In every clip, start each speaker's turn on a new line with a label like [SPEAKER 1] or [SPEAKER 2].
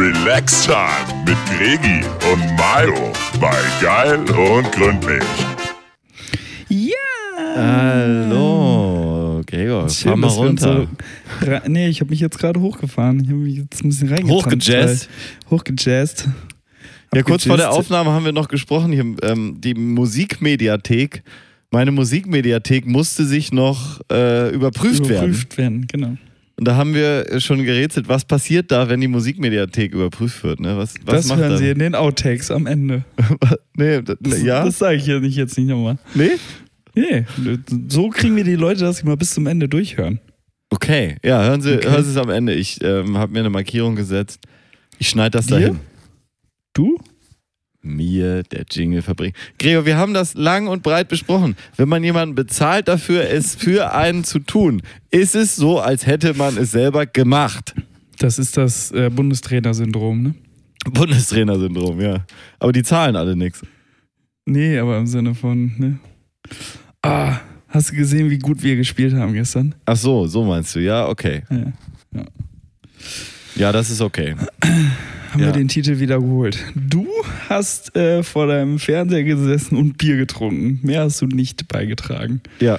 [SPEAKER 1] Relax Time mit Gregi und Mayo bei Geil und Gründlich.
[SPEAKER 2] Ja!
[SPEAKER 3] Hallo, Gregor,
[SPEAKER 2] Schön,
[SPEAKER 3] fahr mal runter.
[SPEAKER 2] So nee, ich habe mich jetzt gerade hochgefahren. Ich habe mich jetzt ein bisschen reingetanzt.
[SPEAKER 3] Hochgejazzt?
[SPEAKER 2] Hochgejazzt.
[SPEAKER 3] Ja, kurz vor der. Aufnahme haben wir noch gesprochen, hier, ähm, die Musikmediathek. Meine Musikmediathek musste sich noch äh, überprüft, werden.
[SPEAKER 2] Überprüft werden, genau.
[SPEAKER 3] Und da haben wir schon gerätselt, was passiert da, wenn die Musikmediathek überprüft wird. Ne? Was, was
[SPEAKER 2] das hören
[SPEAKER 3] da?
[SPEAKER 2] Sie in den Outtakes am Ende.
[SPEAKER 3] nee, das,
[SPEAKER 2] Das,
[SPEAKER 3] ja?
[SPEAKER 2] das sage ich ja nicht, jetzt nicht nochmal.
[SPEAKER 3] nee?
[SPEAKER 2] Nee, so kriegen wir die Leute, dass sie mal bis zum Ende durchhören.
[SPEAKER 3] Okay, ja, hören Sie,
[SPEAKER 2] Okay.
[SPEAKER 3] hören Sie es am Ende. Ich ähm, habe mir eine Markierung gesetzt. Ich schneide das
[SPEAKER 2] Dir?
[SPEAKER 3] dahin.
[SPEAKER 2] Du?
[SPEAKER 3] Mir der Jingle verbringen. Gregor, wir haben das lang und breit besprochen. Wenn man jemanden bezahlt dafür, es für einen zu tun, ist es so, als hätte man es selber gemacht.
[SPEAKER 2] Das ist das äh, Bundestrainer-Syndrom, ne?
[SPEAKER 3] Bundestrainer-Syndrom, ja. Aber die zahlen alle nichts.
[SPEAKER 2] Nee, aber im Sinne von, ne? Ah, hast du gesehen, wie gut wir gespielt haben gestern?
[SPEAKER 3] Ach so, so meinst du, ja, okay.
[SPEAKER 2] Ja.
[SPEAKER 3] Ja, das ist okay.
[SPEAKER 2] Haben
[SPEAKER 3] Ja.
[SPEAKER 2] wir den Titel wiederholt. Du hast äh, vor deinem Fernseher gesessen und Bier getrunken. Mehr hast du nicht beigetragen.
[SPEAKER 3] Ja.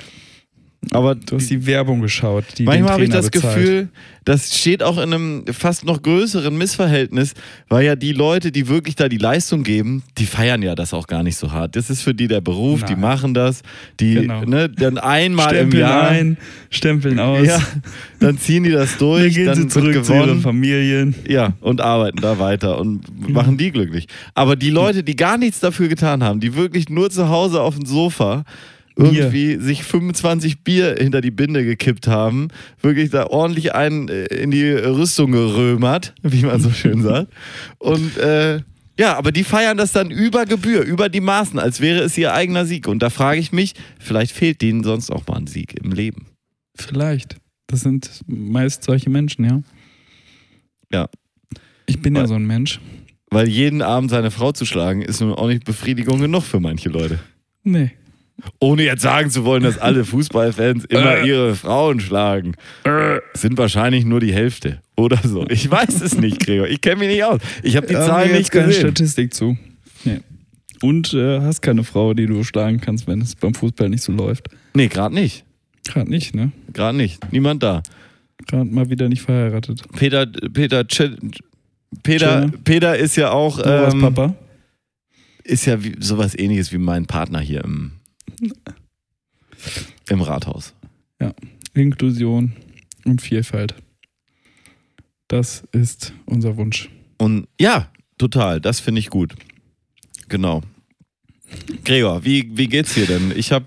[SPEAKER 3] Aber
[SPEAKER 2] Du hast die Werbung geschaut. Die
[SPEAKER 3] Manchmal habe ich das
[SPEAKER 2] bezahlt.
[SPEAKER 3] Gefühl, das steht auch in einem fast noch größeren Missverhältnis, weil ja die Leute, die wirklich da die Leistung geben, die feiern ja das auch gar nicht so hart. Das ist für die der Beruf, die
[SPEAKER 2] Nein.
[SPEAKER 3] machen das, die
[SPEAKER 2] Genau.
[SPEAKER 3] ne, dann einmal im
[SPEAKER 2] Stempeln
[SPEAKER 3] Jahr,
[SPEAKER 2] ein, Stempeln aus.
[SPEAKER 3] ja, dann ziehen die das
[SPEAKER 2] Dann
[SPEAKER 3] durch,
[SPEAKER 2] gehen sie
[SPEAKER 3] dann
[SPEAKER 2] zurück
[SPEAKER 3] wird
[SPEAKER 2] zu ihren
[SPEAKER 3] gewonnen.
[SPEAKER 2] Familien.
[SPEAKER 3] Ja, und arbeiten da weiter und machen die glücklich. Aber die Leute, die gar nichts dafür getan haben, die wirklich nur zu Hause auf dem Sofa irgendwie sich 25 Bier hinter die Binde gekippt haben, wirklich da ordentlich einen äh, in die Rüstung gerömert, wie man so schön sagt. Und äh, ja, aber die feiern das dann über Gebühr, über die Maßen, als wäre es ihr eigener Sieg. Und da frage ich mich, vielleicht fehlt denen sonst auch mal ein Sieg im Leben.
[SPEAKER 2] Vielleicht. Das sind meist solche Menschen, ja.
[SPEAKER 3] Ja.
[SPEAKER 2] Ich bin ja
[SPEAKER 3] Weil-
[SPEAKER 2] so ein Mensch.
[SPEAKER 3] Weil jeden Abend seine Frau zu schlagen, ist nun auch nicht Befriedigung genug für manche Leute.
[SPEAKER 2] Nee.
[SPEAKER 3] Ohne jetzt sagen zu wollen, dass alle Fußballfans immer
[SPEAKER 2] Äh.
[SPEAKER 3] ihre Frauen schlagen. Sind wahrscheinlich nur die Hälfte oder so. Ich weiß es nicht, Gregor. Ich kenne mich nicht aus. Ich habe die
[SPEAKER 2] haben
[SPEAKER 3] Zahlen nicht
[SPEAKER 2] jetzt keine
[SPEAKER 3] gesehen.
[SPEAKER 2] Statistik zu. Nee. Und äh, hast keine Frau, die du schlagen kannst, wenn es beim Fußball nicht so läuft.
[SPEAKER 3] Nee, gerade nicht.
[SPEAKER 2] Gerade nicht, ne?
[SPEAKER 3] Gerade nicht. Niemand da.
[SPEAKER 2] Gerade mal wieder nicht verheiratet.
[SPEAKER 3] Peter, Peter, Ch- Peter,
[SPEAKER 2] Tschö.
[SPEAKER 3] Peter ist ja auch, ähm,
[SPEAKER 2] Papa.
[SPEAKER 3] ist ja wie, sowas ähnliches wie mein Partner hier im, im Rathaus.
[SPEAKER 2] Inklusion und Vielfalt. Das ist unser Wunsch.
[SPEAKER 3] Und ja, total. Das finde ich gut. Genau. Gregor, wie, wie geht's dir denn? Ich habe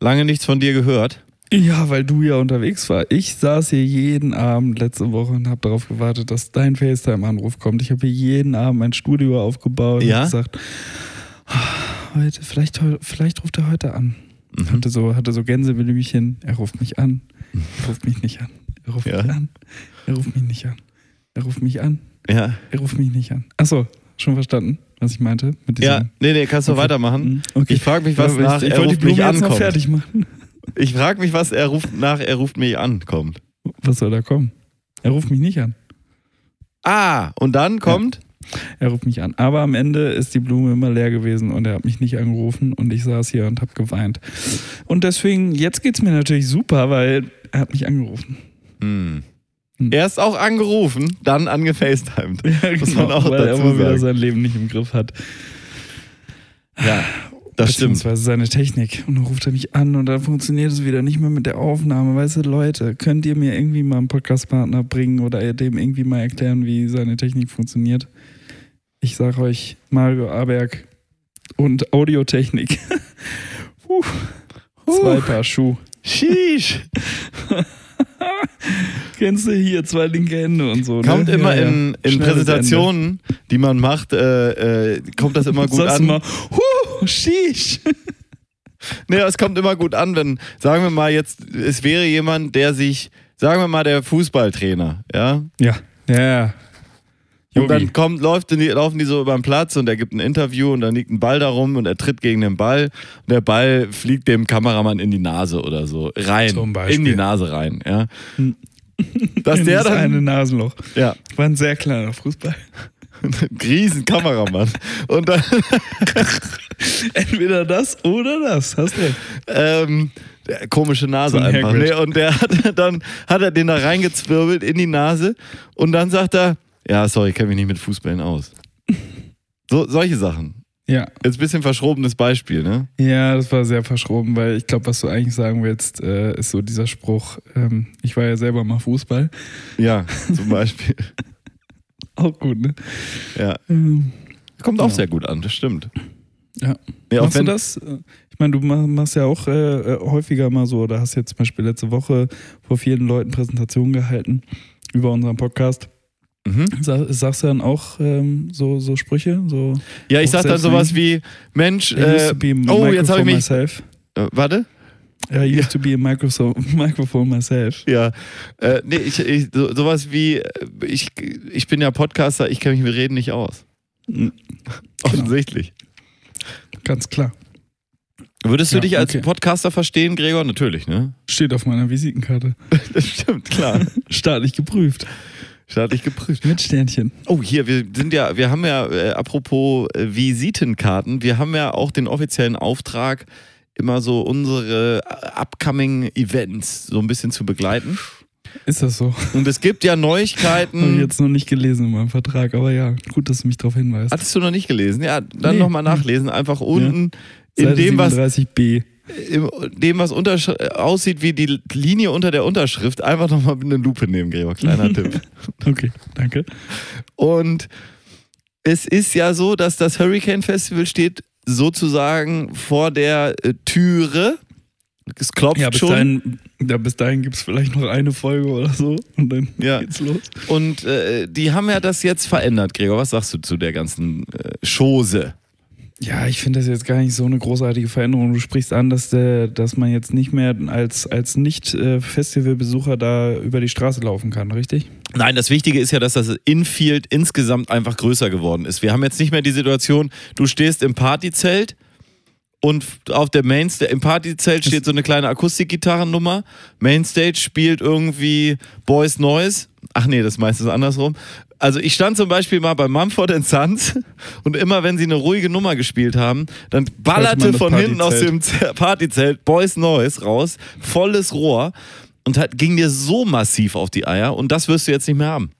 [SPEAKER 3] lange nichts von dir gehört.
[SPEAKER 2] Ja, weil du ja unterwegs warst. Ich saß hier jeden Abend letzte Woche und habe darauf gewartet, dass dein FaceTime-Anruf kommt. Ich habe hier jeden Abend mein Studio aufgebaut
[SPEAKER 3] Ja?
[SPEAKER 2] und gesagt, "Ah, heute, vielleicht, vielleicht ruft er heute an.
[SPEAKER 3] Mhm.
[SPEAKER 2] Hatte so, hatte so Gänseblümchen. Er ruft mich an. Er ruft mich nicht an. Er ruft
[SPEAKER 3] Ja.
[SPEAKER 2] mich an. Er ruft mich nicht an. Er ruft mich an.
[SPEAKER 3] Ja,
[SPEAKER 2] Er ruft mich nicht an. Achso, schon verstanden, was ich meinte?
[SPEAKER 3] Ja, nee, nee, kannst du
[SPEAKER 2] Okay.
[SPEAKER 3] weitermachen.
[SPEAKER 2] Mhm, Okay.
[SPEAKER 3] Ich frage mich, was
[SPEAKER 2] Ja,
[SPEAKER 3] nach
[SPEAKER 2] ich, ich
[SPEAKER 3] er
[SPEAKER 2] wollte die
[SPEAKER 3] ruft mich
[SPEAKER 2] noch
[SPEAKER 3] ankommt.
[SPEAKER 2] fertig machen.
[SPEAKER 3] Ich frage mich, was er ruft nach er ruft mich an kommt.
[SPEAKER 2] Was soll da kommen? Er ruft mich nicht an.
[SPEAKER 3] Ah, und dann kommt?
[SPEAKER 2] Er ruft mich an. Aber am Ende ist die Blume immer leer gewesen und er hat mich nicht angerufen und ich saß hier und habe geweint. Und deswegen, jetzt geht's mir natürlich super, weil er hat mich angerufen.
[SPEAKER 3] Hm.
[SPEAKER 2] Hm.
[SPEAKER 3] Erst auch angerufen, dann angefacetimed.
[SPEAKER 2] Ja,
[SPEAKER 3] Muss man auch
[SPEAKER 2] weil er
[SPEAKER 3] dazu
[SPEAKER 2] immer wieder sein Leben nicht im Griff hat.
[SPEAKER 3] Ja, das stimmt.
[SPEAKER 2] Beziehungsweise seine Technik. Und dann ruft er mich an und dann funktioniert es wieder nicht mehr mit der Aufnahme. Weißt du, Leute, könnt ihr mir irgendwie mal einen Podcastpartner bringen oder dem irgendwie mal erklären, wie seine Technik funktioniert? Ich sage euch, Mario Aberg und Audiotechnik. Puh. Zwei Paar Schuh.
[SPEAKER 3] Sheesh.
[SPEAKER 2] Kennst du hier zwei linke Hände und so?
[SPEAKER 3] Kommt
[SPEAKER 2] ne?
[SPEAKER 3] immer
[SPEAKER 2] Ja,
[SPEAKER 3] in, in Präsentationen, die man macht, äh, äh, kommt das immer
[SPEAKER 2] Ende.
[SPEAKER 3] gut
[SPEAKER 2] Sagst
[SPEAKER 3] an.
[SPEAKER 2] mal, huh, sheesh.
[SPEAKER 3] Nee, es kommt immer gut an, wenn, sagen wir mal jetzt, es wäre jemand, der sich, sagen wir mal, der Fußballtrainer? Ja,
[SPEAKER 2] ja, ja.
[SPEAKER 3] Und dann kommt, läuft die, laufen die so über den Platz und er gibt ein Interview und dann liegt ein Ball da rum und er tritt gegen den Ball und der Ball fliegt dem Kameramann in die Nase oder so. Rein.
[SPEAKER 2] Zum Beispiel.
[SPEAKER 3] In die Nase rein, ja.
[SPEAKER 2] Hm.
[SPEAKER 3] Dass
[SPEAKER 2] In
[SPEAKER 3] der
[SPEAKER 2] das eine
[SPEAKER 3] dann.
[SPEAKER 2] Nasenloch.
[SPEAKER 3] Ja.
[SPEAKER 2] War ein sehr kleiner Fußball.
[SPEAKER 3] Riesen Kameramann. Und dann,
[SPEAKER 2] Entweder das oder das. Hast recht.
[SPEAKER 3] ähm, der, komische Nase
[SPEAKER 2] So ein
[SPEAKER 3] einfach. Nee, und der hat dann hat er den da reingezwirbelt in die Nase und dann sagt er, ja, sorry, ich kenne mich nicht mit Fußballen aus. So, solche Sachen.
[SPEAKER 2] Ja.
[SPEAKER 3] Jetzt ein bisschen verschrobenes Beispiel, ne?
[SPEAKER 2] Ja, das war sehr verschroben, weil ich glaube, was du eigentlich sagen willst, äh, ist so dieser Spruch, ähm, ich war ja selber mal Fußball.
[SPEAKER 3] Ja, zum Beispiel.
[SPEAKER 2] Auch gut, ne?
[SPEAKER 3] Ja.
[SPEAKER 2] Ähm,
[SPEAKER 3] Kommt auch
[SPEAKER 2] Ja.
[SPEAKER 3] sehr gut an, das stimmt.
[SPEAKER 2] Ja.
[SPEAKER 3] Ja,
[SPEAKER 2] Machst du das? Ich meine, du ma- machst ja auch äh, äh, häufiger mal so, oder hast jetzt zum Beispiel letzte Woche vor vielen Leuten Präsentationen gehalten über unseren Podcast.
[SPEAKER 3] Mhm.
[SPEAKER 2] Sa sagst du dann auch ähm, so, so Sprüche? So,
[SPEAKER 3] Ja, ich sag dann sowas wie, Mensch, äh, oh, jetzt habe ich mich,
[SPEAKER 2] myself.
[SPEAKER 3] äh, warte.
[SPEAKER 2] I used to be a microphone, microphone myself.
[SPEAKER 3] Ja, äh, nee, ich, ich, so, sowas wie, äh, ich, ich bin ja Podcaster, ich kenne mich mit Reden nicht aus.
[SPEAKER 2] Mhm.
[SPEAKER 3] Offensichtlich.
[SPEAKER 2] Ganz klar.
[SPEAKER 3] Würdest du
[SPEAKER 2] Ja,
[SPEAKER 3] dich als
[SPEAKER 2] okay.
[SPEAKER 3] Podcaster verstehen, Gregor? Natürlich, ne?
[SPEAKER 2] Steht auf meiner Visitenkarte.
[SPEAKER 3] Das stimmt, klar.
[SPEAKER 2] Staatlich geprüft.
[SPEAKER 3] Staatlich geprüft.
[SPEAKER 2] Mit Sternchen.
[SPEAKER 3] Oh, hier, wir sind ja, wir haben ja, äh, apropos äh, Visitenkarten, wir haben ja auch den offiziellen Auftrag, immer so unsere äh, upcoming Events so ein bisschen zu begleiten.
[SPEAKER 2] Ist das so?
[SPEAKER 3] Und es gibt ja
[SPEAKER 2] Habe ich
[SPEAKER 3] Neuigkeiten.
[SPEAKER 2] jetzt noch nicht gelesen in meinem Vertrag, aber ja, gut, dass du mich darauf hinweist.
[SPEAKER 3] Hattest du noch nicht gelesen? Ja, dann
[SPEAKER 2] Nee.
[SPEAKER 3] nochmal nachlesen. Einfach unten in
[SPEAKER 2] Seite
[SPEAKER 3] dem, was
[SPEAKER 2] 37b.
[SPEAKER 3] In dem, was äh, aussieht wie die Linie unter der Unterschrift, einfach nochmal eine Lupe nehmen, Gregor. Kleiner Tipp.
[SPEAKER 2] Okay, danke.
[SPEAKER 3] Und es ist ja so, dass das Hurricane Festival steht sozusagen vor der äh, Türe. Es klopft
[SPEAKER 2] Ja, bis
[SPEAKER 3] schon.
[SPEAKER 2] dahin, ja, bis dahin gibt es vielleicht noch eine Folge oder so und dann
[SPEAKER 3] Ja.
[SPEAKER 2] geht's los.
[SPEAKER 3] Und äh, die haben ja das jetzt verändert, Gregor. Was sagst du zu der ganzen äh, Chose?
[SPEAKER 2] Ja, ich finde das jetzt gar nicht so eine großartige Veränderung. Du sprichst an, dass, der, dass man jetzt nicht mehr als, als Nicht-Festivalbesucher da über die Straße laufen kann, richtig?
[SPEAKER 3] Nein, das Wichtige ist ja, dass das Infield insgesamt einfach größer geworden ist. Wir haben jetzt nicht mehr die Situation, du stehst im Partyzelt und auf der Mainstage, im Partyzelt steht so eine kleine Akustikgitarrennummer. Mainstage spielt irgendwie Boys Noise. Ach nee, das ist meistens andersrum. Also ich stand zum Beispiel mal bei Mumford Sons und immer wenn sie eine ruhige Nummer gespielt haben, dann ballerte von hinten aus dem
[SPEAKER 2] Partyzelt
[SPEAKER 3] Boys Noise raus, volles Rohr und hat, ging dir so massiv auf die Eier und das wirst du jetzt nicht mehr haben.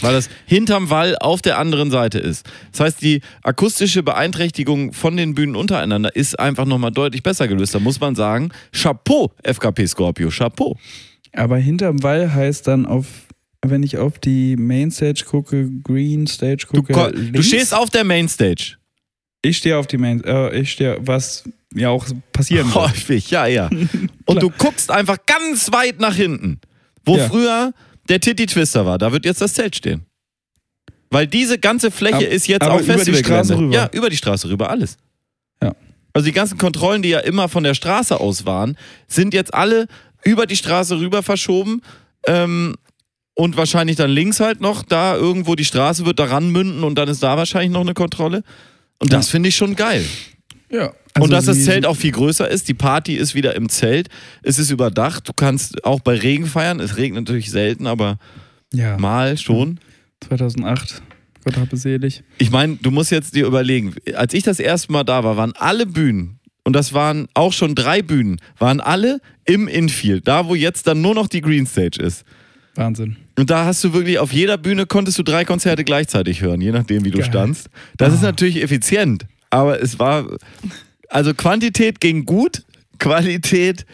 [SPEAKER 3] Weil das hinterm Wall auf der anderen Seite ist. Das heißt, die akustische Beeinträchtigung von den Bühnen untereinander ist einfach nochmal deutlich besser gelöst. Da muss man sagen, Chapeau, FKP Scorpio, Chapeau.
[SPEAKER 2] Aber hinterm Wall heißt dann auf, wenn ich auf die Mainstage gucke, Green Stage
[SPEAKER 3] Du,
[SPEAKER 2] gucke.
[SPEAKER 3] du
[SPEAKER 2] links.
[SPEAKER 3] stehst auf der Mainstage.
[SPEAKER 2] Ich stehe auf die Main, äh, ich stehe, was ja auch passieren wird.
[SPEAKER 3] Häufig, ja, ja. Und du guckst einfach ganz weit nach hinten, wo
[SPEAKER 2] Ja.
[SPEAKER 3] früher der Titty Twister war. Da wird jetzt das Zelt stehen. Weil diese ganze Fläche
[SPEAKER 2] Aber-
[SPEAKER 3] ist jetzt auch
[SPEAKER 2] über die. Straße rüber.
[SPEAKER 3] Ja, über die Straße rüber, alles.
[SPEAKER 2] Ja.
[SPEAKER 3] Also die ganzen Kontrollen, die ja immer von der Straße aus waren, sind jetzt alle über die Straße rüber verschoben. Ähm, und wahrscheinlich dann links halt noch, da irgendwo die Straße wird daran münden und dann ist da wahrscheinlich noch eine Kontrolle. Und das
[SPEAKER 2] Ja.
[SPEAKER 3] finde ich schon geil.
[SPEAKER 2] Ja.
[SPEAKER 3] und dass das Zelt auch viel größer ist, die Party ist wieder im Zelt, es ist überdacht, du kannst auch bei Regen feiern, es regnet natürlich selten, aber
[SPEAKER 2] ja,
[SPEAKER 3] mal schon.
[SPEAKER 2] 2008, Gott habe selig.
[SPEAKER 3] Ich meine, du musst jetzt dir überlegen, als ich das erste Mal da war, waren alle Bühnen, und das waren auch schon drei Bühnen, waren alle im Infield, da wo jetzt dann nur noch die Green Stage ist.
[SPEAKER 2] Wahnsinn.
[SPEAKER 3] Und da hast du wirklich, auf jeder Bühne konntest du drei Konzerte gleichzeitig hören, je nachdem, wie du
[SPEAKER 2] Geil.
[SPEAKER 3] standst. Das ist
[SPEAKER 2] Ah.
[SPEAKER 3] natürlich effizient, aber es war, also Quantität ging gut, Qualität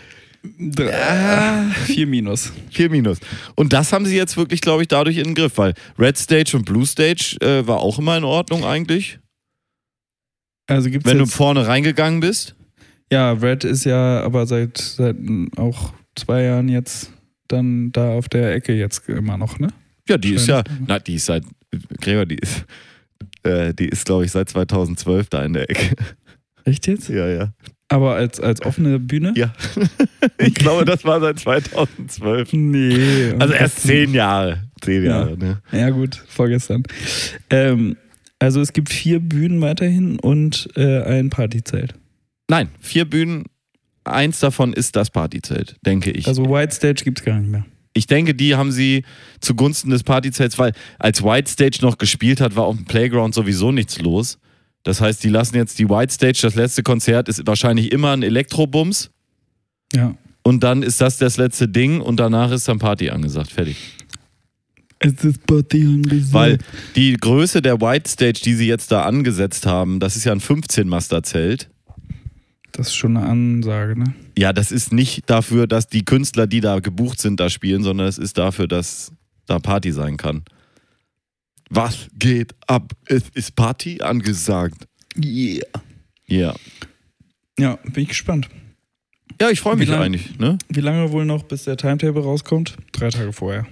[SPEAKER 2] Ah, vier Minus.
[SPEAKER 3] 4 Minus. Und das haben sie jetzt wirklich, glaube ich, dadurch in den Griff, weil Red Stage und Blue Stage äh, war auch immer in Ordnung eigentlich,
[SPEAKER 2] Also gibt's
[SPEAKER 3] wenn du vorne reingegangen bist.
[SPEAKER 2] ja, Red ist ja aber seit, seit auch zwei Jahren jetzt dann da auf der Ecke jetzt immer noch, ne?
[SPEAKER 3] Ja, die ist ja,
[SPEAKER 2] Schön.
[SPEAKER 3] na, die ist seit, Gregor, die ist, äh, die ist, glaube ich, seit 2012 da in der Ecke.
[SPEAKER 2] Echt jetzt?
[SPEAKER 3] Ja, ja.
[SPEAKER 2] Aber als, als offene Bühne?
[SPEAKER 3] Ja. ich glaube, das war seit 2012.
[SPEAKER 2] Nee.
[SPEAKER 3] Also erst zehn Jahre. Zehn
[SPEAKER 2] Ja.
[SPEAKER 3] Jahre, ne?
[SPEAKER 2] Ja, gut, vorgestern. Ähm, also es gibt vier Bühnen weiterhin und äh, ein Partyzelt.
[SPEAKER 3] Nein, vier Bühnen. Eins davon ist das Partyzelt, denke ich.
[SPEAKER 2] Also White Stage gibt es gar nicht mehr.
[SPEAKER 3] Ich denke, die haben sie zugunsten des Partyzelts, weil als White Stage noch gespielt hat, war auf dem Playground sowieso nichts los. Das heißt, die lassen jetzt die White Stage, das letzte Konzert ist wahrscheinlich immer ein Elektrobums
[SPEAKER 2] Ja.
[SPEAKER 3] und dann ist das das letzte Ding und danach ist dann Party angesagt. Fertig.
[SPEAKER 2] Es ist Party angesagt.
[SPEAKER 3] Weil die Größe der White Stage, die sie jetzt da angesetzt haben, das ist ja ein 15-Master-Zelt.
[SPEAKER 2] Das ist schon eine Ansage, ne?
[SPEAKER 3] Ja, das ist nicht dafür, dass die Künstler, die da gebucht sind, da spielen, sondern es ist dafür, dass da Party sein kann. Was geht ab? Es ist Party angesagt.
[SPEAKER 2] Yeah.
[SPEAKER 3] Ja.
[SPEAKER 2] Ja, bin ich gespannt.
[SPEAKER 3] Ja, ich freue mich
[SPEAKER 2] lang-
[SPEAKER 3] eigentlich, ne?
[SPEAKER 2] Wie lange wohl noch, bis der Timetable rauskommt? Drei Tage vorher.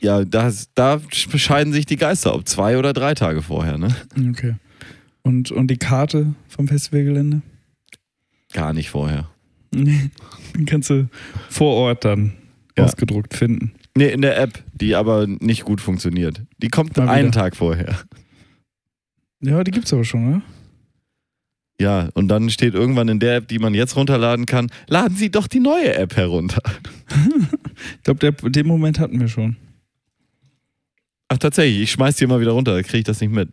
[SPEAKER 3] Ja, das, da bescheiden sich die Geister, ob zwei oder drei Tage vorher, ne?
[SPEAKER 2] Okay. Und, und die Karte vom Festivalgelände?
[SPEAKER 3] Gar nicht vorher.
[SPEAKER 2] Nee. Den kannst du vor Ort dann
[SPEAKER 3] Ja.
[SPEAKER 2] ausgedruckt finden.
[SPEAKER 3] Nee, in der App, die aber nicht gut funktioniert. Die kommt
[SPEAKER 2] Mal
[SPEAKER 3] einen
[SPEAKER 2] wieder.
[SPEAKER 3] Tag vorher.
[SPEAKER 2] Ja, die gibt's aber schon, oder?
[SPEAKER 3] Ja, und dann steht irgendwann in der App, die man jetzt runterladen kann, laden Sie doch die neue App herunter.
[SPEAKER 2] Ich glaube, den Moment hatten wir schon.
[SPEAKER 3] Ach, tatsächlich, ich schmeiß die immer wieder runter, da kriege ich das nicht mit.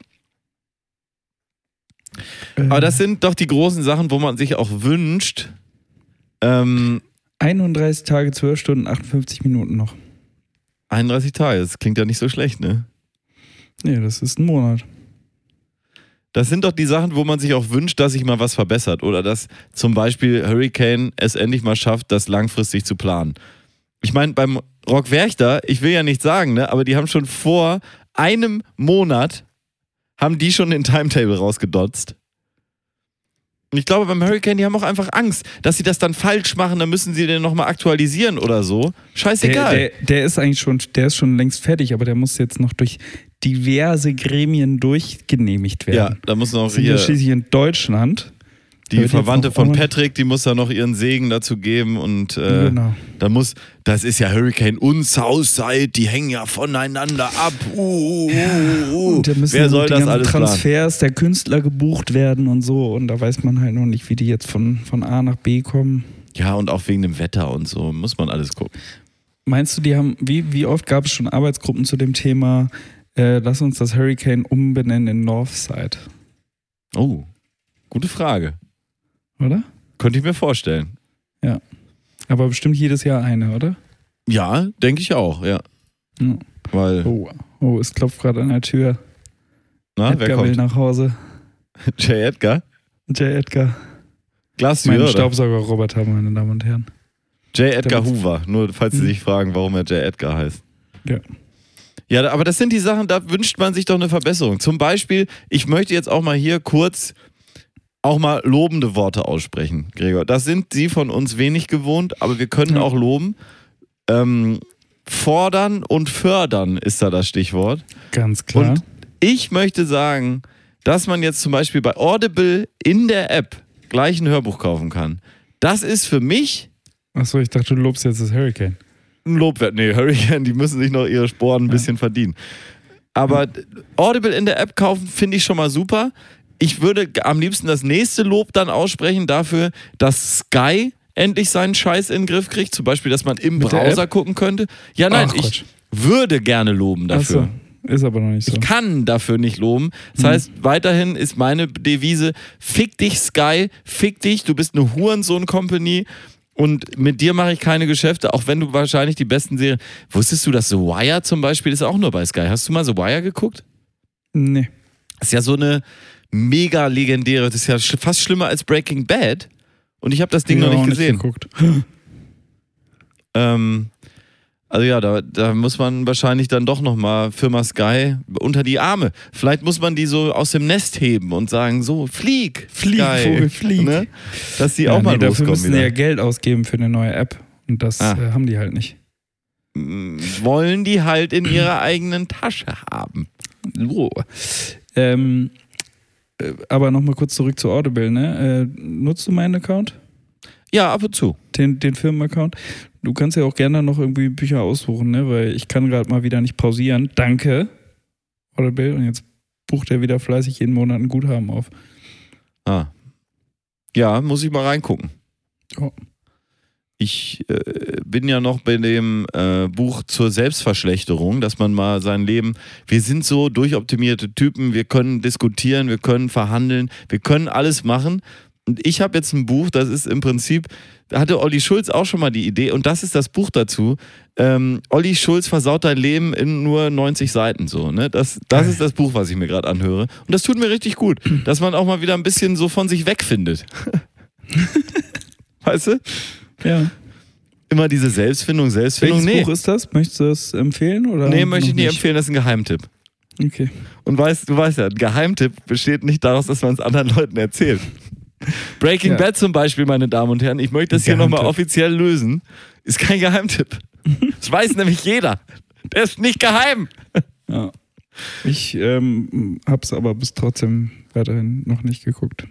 [SPEAKER 3] Aber das sind doch die großen Sachen, wo man sich auch wünscht. Ähm,
[SPEAKER 2] 31 Tage, 12 Stunden, 58 Minuten noch.
[SPEAKER 3] 31 Tage, das klingt ja nicht so schlecht, ne?
[SPEAKER 2] Nee, das ist ein Monat.
[SPEAKER 3] Das sind doch die Sachen, wo man sich auch wünscht, dass sich mal was verbessert. Oder dass zum Beispiel Hurricane es endlich mal schafft, das langfristig zu planen. Ich meine, beim Rock Werchter, ich will ja nicht sagen, ne, aber die haben schon vor einem Monat, haben die schon den Timetable rausgedotzt. Und ich glaube, beim Hurricane, die haben auch einfach Angst, dass sie das dann falsch machen, dann müssen sie den nochmal aktualisieren oder so.
[SPEAKER 2] Der,
[SPEAKER 3] Scheißegal.
[SPEAKER 2] der, der ist eigentlich schon, der ist schon längst fertig, aber der muss jetzt noch durch diverse Gremien durchgenehmigt
[SPEAKER 3] ja,
[SPEAKER 2] werden.
[SPEAKER 3] da muss noch
[SPEAKER 2] Wir sind ja
[SPEAKER 3] hier
[SPEAKER 2] schließlich in Deutschland.
[SPEAKER 3] Die Verwandte von Patrick, die muss da noch ihren Segen dazu geben und äh,
[SPEAKER 2] genau.
[SPEAKER 3] Da muss, das ist ja Hurricane und Southside, die hängen ja voneinander ab. Uh, uh, uh, uh.
[SPEAKER 2] Und da müssen
[SPEAKER 3] Wer soll das alles planen?
[SPEAKER 2] Transfers der Künstler gebucht werden und so. Und da weiß man halt noch nicht, wie die jetzt von, von A nach B kommen.
[SPEAKER 3] Ja, und auch wegen dem Wetter und so muss man alles gucken.
[SPEAKER 2] Meinst du, die haben, wie, wie oft gab es schon Arbeitsgruppen zu dem Thema, äh, lass uns das Hurricane umbenennen in Northside,
[SPEAKER 3] Oh, gute Frage.
[SPEAKER 2] Oder?
[SPEAKER 3] Könnte ich mir vorstellen.
[SPEAKER 2] Aber bestimmt jedes Jahr eine, oder?
[SPEAKER 3] Ja, denke ich auch, ja.
[SPEAKER 2] Ja.
[SPEAKER 3] Weil,
[SPEAKER 2] Oh, oh es klopft gerade an der Tür.
[SPEAKER 3] na, wer
[SPEAKER 2] Edgar will
[SPEAKER 3] kommt?
[SPEAKER 2] nach Hause.
[SPEAKER 3] J. Edgar?
[SPEAKER 2] J. Edgar.
[SPEAKER 3] Glastür,
[SPEAKER 2] Mein? Staubsaugerroboter, meine Damen und Herren.
[SPEAKER 3] J. Edgar
[SPEAKER 2] Damit-
[SPEAKER 3] Hoover, nur falls Sie
[SPEAKER 2] Mhm.
[SPEAKER 3] sich fragen, warum er J. Edgar heißt.
[SPEAKER 2] Ja.
[SPEAKER 3] Ja, aber das sind die Sachen, da wünscht man sich doch eine Verbesserung. Zum Beispiel, ich möchte jetzt auch mal hier kurz auch mal lobende Worte aussprechen, Gregor. Das sind Sie von uns wenig gewohnt, aber wir können
[SPEAKER 2] Ja.
[SPEAKER 3] auch loben. Ähm, fordern und fördern ist da das Stichwort.
[SPEAKER 2] Ganz klar.
[SPEAKER 3] Und ich möchte sagen, dass man jetzt zum Beispiel bei Audible in der App gleich ein Hörbuch kaufen kann. Das ist für mich
[SPEAKER 2] Achso, ich dachte, du lobst jetzt das Hurricane.
[SPEAKER 3] ein Lobwert. Nee, Hurricane, die müssen sich noch ihre Sporen ein bisschen verdienen. Aber Audible in der App kaufen finde ich schon mal super. Ich würde am liebsten das nächste Lob dann aussprechen dafür, dass Sky endlich seinen Scheiß in den Griff kriegt. Zum Beispiel, dass man im
[SPEAKER 2] Mit
[SPEAKER 3] Browser gucken könnte. Ja, nein,
[SPEAKER 2] Ach,
[SPEAKER 3] ich würde gerne loben dafür.
[SPEAKER 2] Achso, ist aber noch nicht so.
[SPEAKER 3] Ich kann dafür nicht loben. Das
[SPEAKER 2] Mhm.
[SPEAKER 3] heißt, weiterhin ist meine Devise: Fick dich, Sky, fick dich, du bist eine Hurensohn-Company und mit dir mache ich keine Geschäfte, auch wenn du wahrscheinlich die besten Serien. Wusstest du, dass The Wire zum Beispiel ist auch nur bei Sky? Hast du mal The Wire geguckt?
[SPEAKER 2] Nee.
[SPEAKER 3] Ist ja so eine mega legendäre, das ist ja fast schlimmer als Breaking Bad. Und ich habe das Ding
[SPEAKER 2] Ja,
[SPEAKER 3] noch nicht gesehen.
[SPEAKER 2] geguckt.
[SPEAKER 3] Ähm, also ja, da, da muss man wahrscheinlich dann doch nochmal Firma Sky unter die Arme. Vielleicht muss man die so aus dem Nest heben und sagen, so, flieg,
[SPEAKER 2] Flieg,
[SPEAKER 3] Sky.
[SPEAKER 2] Vogel, flieg.
[SPEAKER 3] Ne? Dass die
[SPEAKER 2] Ja,
[SPEAKER 3] auch mal
[SPEAKER 2] nee, dafür
[SPEAKER 3] loskommen
[SPEAKER 2] müssen sie
[SPEAKER 3] wieder.
[SPEAKER 2] ja Geld ausgeben für eine neue App. Und das
[SPEAKER 3] Ah.
[SPEAKER 2] äh, haben die halt nicht.
[SPEAKER 3] Mm, Wollen die halt in ihrer eigenen Tasche haben.
[SPEAKER 2] So. Ähm, äh, aber nochmal kurz zurück zu Audible, ne? Äh, nutzt du meinen Account?
[SPEAKER 3] Ja, ab und zu.
[SPEAKER 2] Den, den Firmenaccount? Du kannst ja auch gerne noch irgendwie Bücher aussuchen, ne? Weil ich kann gerade mal wieder nicht pausieren. Danke, Audible. Und jetzt bucht er wieder fleißig jeden Monat ein Guthaben auf.
[SPEAKER 3] Ah. Ja, muss ich mal reingucken.
[SPEAKER 2] Ja.
[SPEAKER 3] Ich äh, bin ja noch bei dem äh, Buch zur Selbstverschlechterung, dass man mal sein Leben, wir sind so durchoptimierte Typen, wir können diskutieren, wir können verhandeln, wir können alles machen. Und ich habe jetzt ein Buch, das ist im Prinzip, da hatte Olli Schulz auch schon mal die Idee und das ist das Buch dazu. Ähm, Olli Schulz versaut dein Leben in nur 90 Seiten so. Ne? Das, das ist das Buch, was ich mir gerade anhöre. Und das tut mir richtig gut, dass man auch mal wieder ein bisschen so von sich wegfindet. weißt du?
[SPEAKER 2] Ja.
[SPEAKER 3] Immer diese Selbstfindung, Selbstfindung.
[SPEAKER 2] Welches
[SPEAKER 3] nee,
[SPEAKER 2] Buch ist das? Möchtest du das empfehlen? Oder
[SPEAKER 3] nee, möchte ich
[SPEAKER 2] noch
[SPEAKER 3] nicht empfehlen, das ist ein Geheimtipp.
[SPEAKER 2] Okay.
[SPEAKER 3] Und weißt, du weißt ja, ein Geheimtipp besteht nicht daraus, dass man es anderen Leuten erzählt. Breaking
[SPEAKER 2] Ja.
[SPEAKER 3] Bad zum Beispiel, meine Damen und Herren, ich möchte das hier nochmal offiziell lösen, ist kein Geheimtipp. Das weiß nämlich jeder. Der ist nicht geheim.
[SPEAKER 2] Ja. Ich ähm, hab's aber bis trotzdem weiterhin noch nicht geguckt.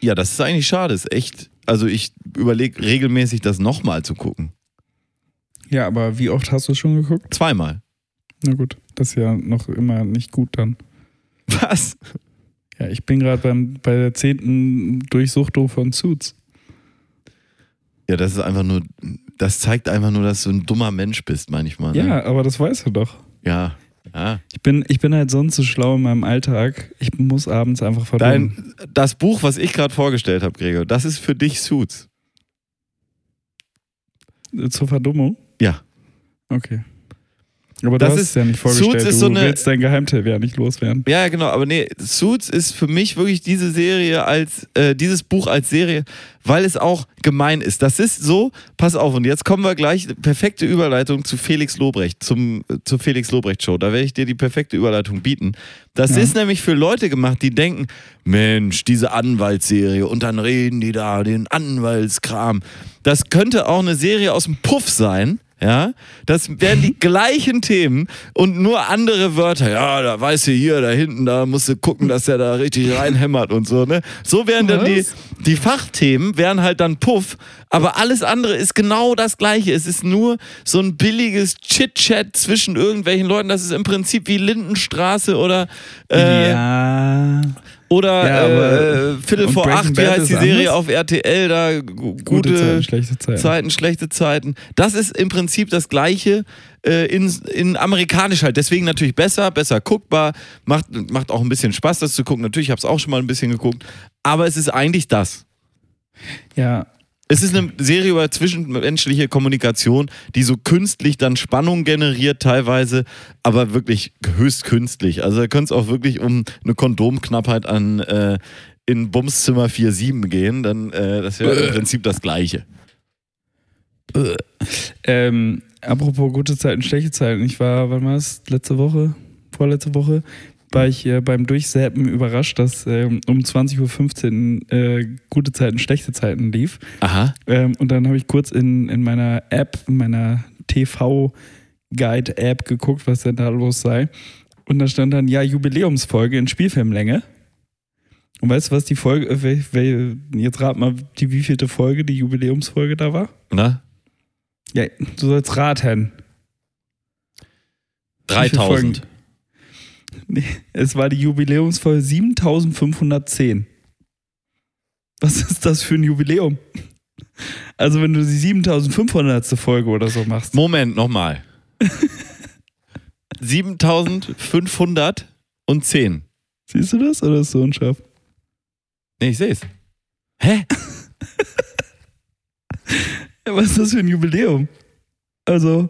[SPEAKER 3] Ja, das ist eigentlich schade. Ist echt. Also ich überlege regelmäßig, das nochmal zu gucken.
[SPEAKER 2] Ja, aber wie oft hast du es schon geguckt?
[SPEAKER 3] Zweimal.
[SPEAKER 2] Na gut, das ist ja noch immer nicht gut dann.
[SPEAKER 3] Was?
[SPEAKER 2] Ja, ich bin gerade beim bei der zehnten Durchsuchtung von Suits.
[SPEAKER 3] Ja, das ist einfach nur. Das zeigt einfach nur, dass du ein dummer Mensch bist, manchmal. Ne?
[SPEAKER 2] Ja, aber das weißt du doch.
[SPEAKER 3] Ja. Ja.
[SPEAKER 2] Ich bin, ich bin halt sonst so schlau in meinem Alltag. Ich muss abends einfach verdummen.
[SPEAKER 3] Dein, das Buch, was ich gerade vorgestellt habe, Gregor, das ist für dich Suits.
[SPEAKER 2] Zur Verdummung?
[SPEAKER 3] Ja.
[SPEAKER 2] Okay. Aber
[SPEAKER 3] Das
[SPEAKER 2] du
[SPEAKER 3] ist-
[SPEAKER 2] ja nicht vorgestellt.
[SPEAKER 3] Suits ist
[SPEAKER 2] du
[SPEAKER 3] so eine-
[SPEAKER 2] willst dein Geheimtipp ja nicht loswerden.
[SPEAKER 3] Ja, ja, genau, aber nee, Suits ist für mich wirklich diese Serie als, äh, dieses Buch als Serie, weil es auch gemein ist. Das ist so, pass auf, und jetzt kommen wir gleich, perfekte Überleitung zu Felix Lobrecht, zum, äh, zur Felix Lobrecht Show. Da werde ich dir die perfekte Überleitung bieten. Das
[SPEAKER 2] Ja.
[SPEAKER 3] ist nämlich für Leute gemacht, die denken, Mensch, diese Anwaltsserie und dann reden die da den Anwaltskram. Das könnte auch eine Serie aus dem Puff sein. Ja, das wären die gleichen Themen und nur andere Wörter. Ja, da weißt du hier, da hinten, da musst du gucken, dass der da richtig reinhämmert und so, ne? So wären dann die, die Fachthemen, wären halt dann Puff, aber alles andere ist genau das Gleiche. Es ist nur so ein billiges Chit-Chat zwischen irgendwelchen Leuten. Das ist im Prinzip wie Lindenstraße oder, äh,
[SPEAKER 2] ja.
[SPEAKER 3] Oder
[SPEAKER 2] Ja, aber-
[SPEAKER 3] äh, Viertel vor
[SPEAKER 2] Breaking
[SPEAKER 3] acht, wie heißt die Serie
[SPEAKER 2] anders?
[SPEAKER 3] auf RTL, da gu-
[SPEAKER 2] Gute,
[SPEAKER 3] gute,
[SPEAKER 2] Zeiten, schlechte Zeiten.
[SPEAKER 3] Zeiten, schlechte Zeiten. Das ist im Prinzip das Gleiche äh, in, in amerikanisch halt. Deswegen natürlich besser, besser guckbar, macht, macht auch ein bisschen Spaß, das zu gucken. Natürlich, ich habe es auch schon mal ein bisschen geguckt, aber es ist eigentlich das.
[SPEAKER 2] Ja,
[SPEAKER 3] Es ist eine Serie über zwischenmenschliche Kommunikation, die so künstlich dann Spannung generiert teilweise, aber wirklich höchst künstlich. Also da könnte es auch wirklich um eine Kondomknappheit an äh, in Bumszimmer 4-7 gehen, dann äh, das wäre im Prinzip das Gleiche.
[SPEAKER 2] Ähm, apropos gute Zeiten, schlechte Zeiten. Ich war, wann war es? Letzte Woche? Vorletzte Woche? War ich äh, beim Durchsäppen überrascht, dass ähm, um 20.15 Uhr äh, gute Zeiten, schlechte Zeiten lief.
[SPEAKER 3] Aha.
[SPEAKER 2] Ähm, und dann habe ich kurz in, in meiner App, in meiner TV-Guide-App geguckt, was denn da los sei. Und da stand dann, ja, Jubiläumsfolge in Spielfilmlänge. Und weißt du, was die Folge, äh, wel, jetzt rat mal, die wievielte Folge, die Jubiläumsfolge da war?
[SPEAKER 3] Na?
[SPEAKER 2] Ja, du sollst raten. Wie viele
[SPEAKER 3] 3000.
[SPEAKER 2] Nee, es war die Jubiläumsfolge 7510. Was ist das für ein Jubiläum? Also, wenn du die 7500. Folge oder so machst.
[SPEAKER 3] Moment, nochmal. 7510.
[SPEAKER 2] Siehst du das oder ist so unscharf?
[SPEAKER 3] Nee, ich sehe es. Hä?
[SPEAKER 2] Ja, was ist das für ein Jubiläum? Also,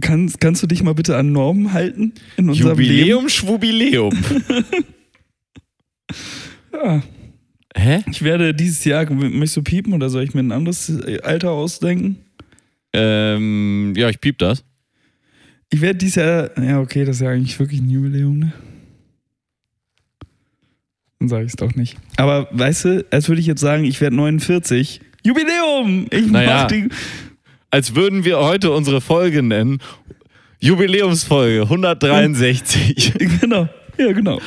[SPEAKER 2] kannst, kannst du dich mal bitte an Normen halten in unserem
[SPEAKER 3] Jubiläum, Schwubiläum.
[SPEAKER 2] Leben? Ja.
[SPEAKER 3] Hä?
[SPEAKER 2] Ich werde dieses Jahr, möchtest du piepen oder soll ich mir ein anderes Alter ausdenken?
[SPEAKER 3] Ähm, ja, ich piep das.
[SPEAKER 2] Ich werde dieses Jahr, ja okay, das ist ja eigentlich wirklich ein Jubiläum, ne? Dann sage ich es doch nicht. Aber weißt du, als würde ich jetzt sagen, ich werde 49. Jubiläum! Ich
[SPEAKER 3] Naja.
[SPEAKER 2] mach die.
[SPEAKER 3] Als würden wir heute unsere Folge nennen. Jubiläumsfolge 163.
[SPEAKER 2] Genau. Ja, genau.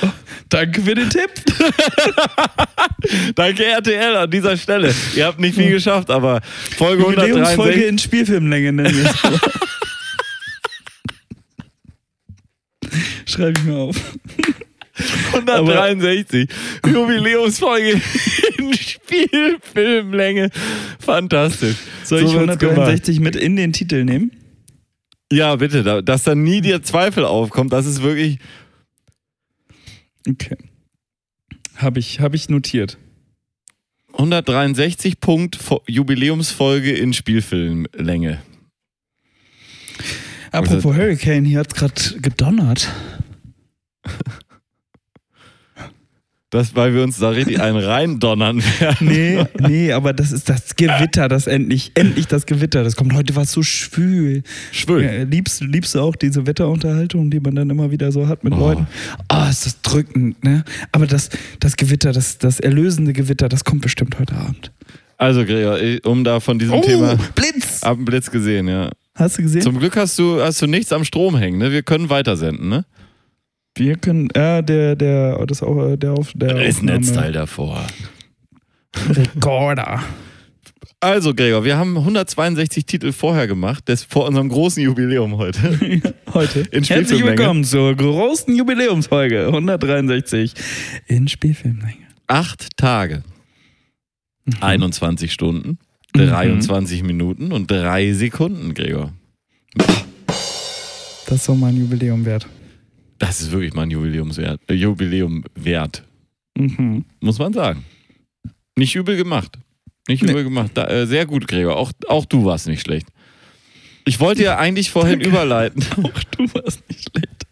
[SPEAKER 2] Danke für den Tipp.
[SPEAKER 3] Danke RTL an dieser Stelle. Ihr habt nicht viel geschafft, aber Folge
[SPEAKER 2] Jubiläumsfolge
[SPEAKER 3] 163.
[SPEAKER 2] in Spielfilmlänge nennen wir es. Schreibe ich mir auf.
[SPEAKER 3] 163. Jubiläumsfolge in Spielfilmlänge. Fantastisch.
[SPEAKER 2] Soll ich
[SPEAKER 3] So wird's
[SPEAKER 2] 163 mit in den Titel nehmen?
[SPEAKER 3] Ja, bitte, da- dass dann nie dir Zweifel aufkommt, das ist wirklich.
[SPEAKER 2] Okay. Habe ich, hab ich notiert.
[SPEAKER 3] 163 Punkt Fo- Jubiläumsfolge in Spielfilmlänge.
[SPEAKER 2] Apropos Hurricane, hier hat es gerade gedonnert.
[SPEAKER 3] Das, weil wir uns da richtig einen reindonnern werden.
[SPEAKER 2] Nee, nee, aber das ist das Gewitter, das endlich, endlich das Gewitter. Das kommt heute was so schwül.
[SPEAKER 3] Schwül.
[SPEAKER 2] Ja, liebst, liebst du auch diese Wetterunterhaltung, die man dann immer wieder so hat mit
[SPEAKER 3] Oh.
[SPEAKER 2] Leuten? Ah, ist das drückend, ne? Aber das, das Gewitter, das, das erlösende Gewitter, das kommt bestimmt heute Abend.
[SPEAKER 3] Also, Gregor, um da von diesem Thema.
[SPEAKER 2] Blitz!
[SPEAKER 3] Ab dem Blitz gesehen, ja.
[SPEAKER 2] Hast du gesehen?
[SPEAKER 3] Zum Glück hast du, hast du nichts am Strom hängen, ne? Wir können weitersenden, ne?
[SPEAKER 2] Wir können, ja, der, der, das auch, äh, der auf der
[SPEAKER 3] Da ist ein Netzteil davor.
[SPEAKER 2] Rekorder.
[SPEAKER 3] Also, Gregor, wir haben 162 Titel vorher gemacht, das vor unserem großen Jubiläum heute.
[SPEAKER 2] Heute.
[SPEAKER 3] In
[SPEAKER 2] Herzlich willkommen zur großen Jubiläumsfolge 163 in Spielfilmlänge.
[SPEAKER 3] Acht Tage,
[SPEAKER 2] Mhm.
[SPEAKER 3] 21 Stunden, 23 Minuten und drei Sekunden, Gregor.
[SPEAKER 2] Das ist so mein Jubiläum wert.
[SPEAKER 3] Das ist wirklich mal ein Jubiläumswert, äh, Jubiläum wert,
[SPEAKER 2] Mhm.
[SPEAKER 3] muss man sagen. Nicht übel gemacht. Nicht
[SPEAKER 2] Nee.
[SPEAKER 3] übel gemacht. Da, äh, sehr gut, Gregor. Auch, auch du warst nicht schlecht. Ich wollte ja eigentlich vorhin überleiten.
[SPEAKER 2] Auch du warst nicht schlecht.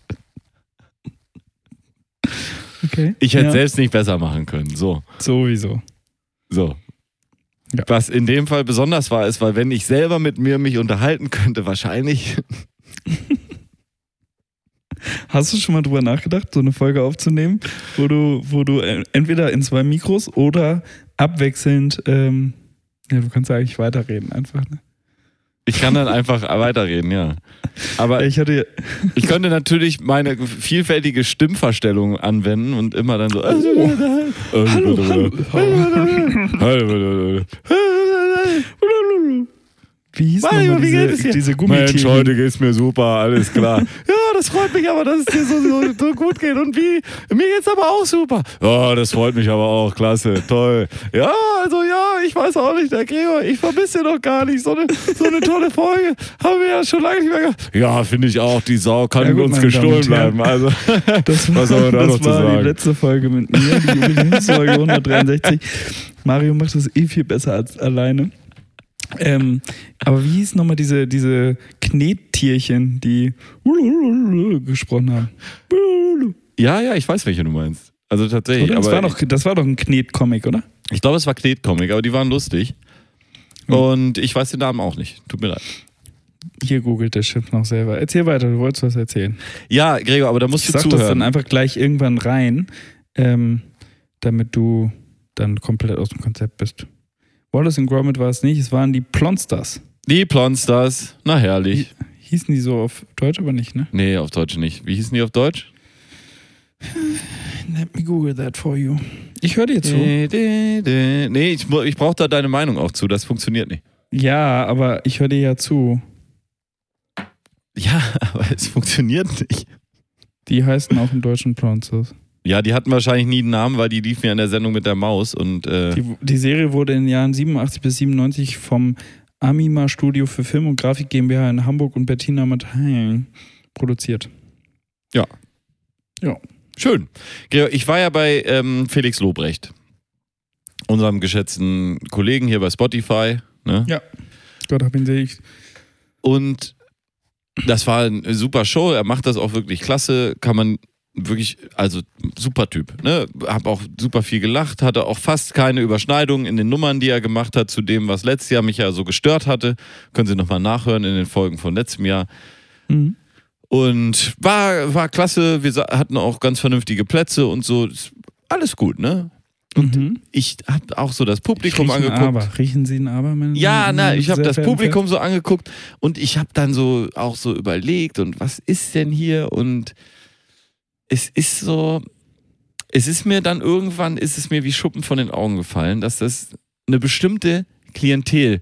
[SPEAKER 2] Okay.
[SPEAKER 3] Ich hätte
[SPEAKER 2] ja.
[SPEAKER 3] selbst nicht besser machen können. So.
[SPEAKER 2] Sowieso.
[SPEAKER 3] So.
[SPEAKER 2] Ja.
[SPEAKER 3] Was in dem Fall besonders war, ist, weil wenn ich selber mit mir mich unterhalten könnte, wahrscheinlich.
[SPEAKER 2] Hast du schon mal drüber nachgedacht, so eine Folge aufzunehmen, wo du, wo du äh, entweder in zwei Mikros oder abwechselnd, ähm, ja, du kannst ja eigentlich weiterreden einfach. Ne?
[SPEAKER 3] Ich kann dann einfach weiterreden, ja. Aber
[SPEAKER 2] Ich hatte,
[SPEAKER 3] ich könnte natürlich meine vielfältige Stimmverstellung anwenden und immer dann so.
[SPEAKER 2] hallo, hallo. Wie hieß
[SPEAKER 3] Mario, wie geht es
[SPEAKER 2] diese,
[SPEAKER 3] dir?
[SPEAKER 2] diese
[SPEAKER 3] Mensch,
[SPEAKER 2] Gummitiere?
[SPEAKER 3] heute geht's mir super, alles klar. ja, das freut mich aber, dass es dir so, so, so gut geht. Und wie? Mir geht's aber auch super. Ja, das freut mich aber auch, klasse, toll. Ja, also ja, ich weiß auch nicht, der Gregor, ich vermisse doch gar nicht. So eine, so eine tolle Folge haben wir ja schon lange nicht mehr gehabt. Ja, finde ich auch, die Sau kann
[SPEAKER 2] Ja, gut,
[SPEAKER 3] uns
[SPEAKER 2] Damen
[SPEAKER 3] gestohlen
[SPEAKER 2] und
[SPEAKER 3] bleiben. Also,
[SPEAKER 2] Das war,
[SPEAKER 3] was soll man da
[SPEAKER 2] das
[SPEAKER 3] noch zu
[SPEAKER 2] war die
[SPEAKER 3] sagen?
[SPEAKER 2] letzte Folge mit mir, die Jubiläumsfolge 163. Mario macht das eh viel besser als alleine. Ähm, aber wie hieß nochmal diese, diese Knettierchen, die gesprochen haben?
[SPEAKER 3] Ja, ja, ich weiß, welche du meinst. Also tatsächlich.
[SPEAKER 2] Oder? Das,
[SPEAKER 3] aber
[SPEAKER 2] war doch, das war doch ein Knet-Comic, oder?
[SPEAKER 3] ich glaube, es war Knetcomic, aber die waren lustig.
[SPEAKER 2] Hm.
[SPEAKER 3] Und ich weiß den Namen auch nicht. Tut mir leid.
[SPEAKER 2] Hier googelt der Chip noch selber. Erzähl weiter, du wolltest was erzählen.
[SPEAKER 3] Ja, Gregor, aber da musst
[SPEAKER 2] Ich
[SPEAKER 3] du
[SPEAKER 2] sag das
[SPEAKER 3] zuhören.
[SPEAKER 2] dann einfach gleich irgendwann rein, ähm, damit du dann komplett aus dem Konzept bist. Wallace und Gromit war es nicht, es waren die Plonsters.
[SPEAKER 3] Die Plonsters, na herrlich.
[SPEAKER 2] Hießen die so auf Deutsch, aber nicht, ne?
[SPEAKER 3] Nee, auf Deutsch nicht. Wie hießen die auf Deutsch?
[SPEAKER 2] Let me Google that for you. Ich höre dir zu.
[SPEAKER 3] Nee, ich, ich brauche da deine Meinung auch zu. Das funktioniert nicht.
[SPEAKER 2] Ja, aber ich höre dir ja zu.
[SPEAKER 3] Ja, aber es funktioniert nicht.
[SPEAKER 2] Die heißen auch im Deutschen Plonsters.
[SPEAKER 3] Ja, die hatten wahrscheinlich nie einen Namen, weil die liefen ja in der Sendung mit der Maus und äh,
[SPEAKER 2] Die, die Serie wurde in den Jahren 87 bis 97 vom Amima Studio für Film und Grafik GmbH in Hamburg und Bettina Mathein produziert.
[SPEAKER 3] schön. Gregor, ich war ja bei ähm, Felix Lobrecht, unserem geschätzten Kollegen hier bei Spotify. Ne?
[SPEAKER 2] Ja. Gott hab ihn sehe ich.
[SPEAKER 3] Und das war eine super Show. Er macht das auch wirklich klasse. Kann man wirklich, also super Typ. Ne? Hab auch super viel gelacht, hatte auch fast keine Überschneidungen in den Nummern, die er gemacht hat, zu dem, was letztes Jahr mich ja so gestört hatte. Können Sie nochmal nachhören in den Folgen von letztem Jahr.
[SPEAKER 2] Mhm.
[SPEAKER 3] Und war, war klasse. Wir hatten auch ganz vernünftige Plätze und so. Alles gut, ne?
[SPEAKER 2] Mhm.
[SPEAKER 3] Ich habe auch so das Publikum
[SPEAKER 2] Riechen
[SPEAKER 3] angeguckt.
[SPEAKER 2] Aber. Riechen Sie ein Aber? Meine
[SPEAKER 3] Ja,
[SPEAKER 2] meine
[SPEAKER 3] na, ich habe das Publikum so angeguckt und ich habe dann so auch so überlegt und was ist denn hier und es ist so, es ist mir dann irgendwann, ist es mir wie Schuppen von den Augen gefallen, dass das eine bestimmte Klientel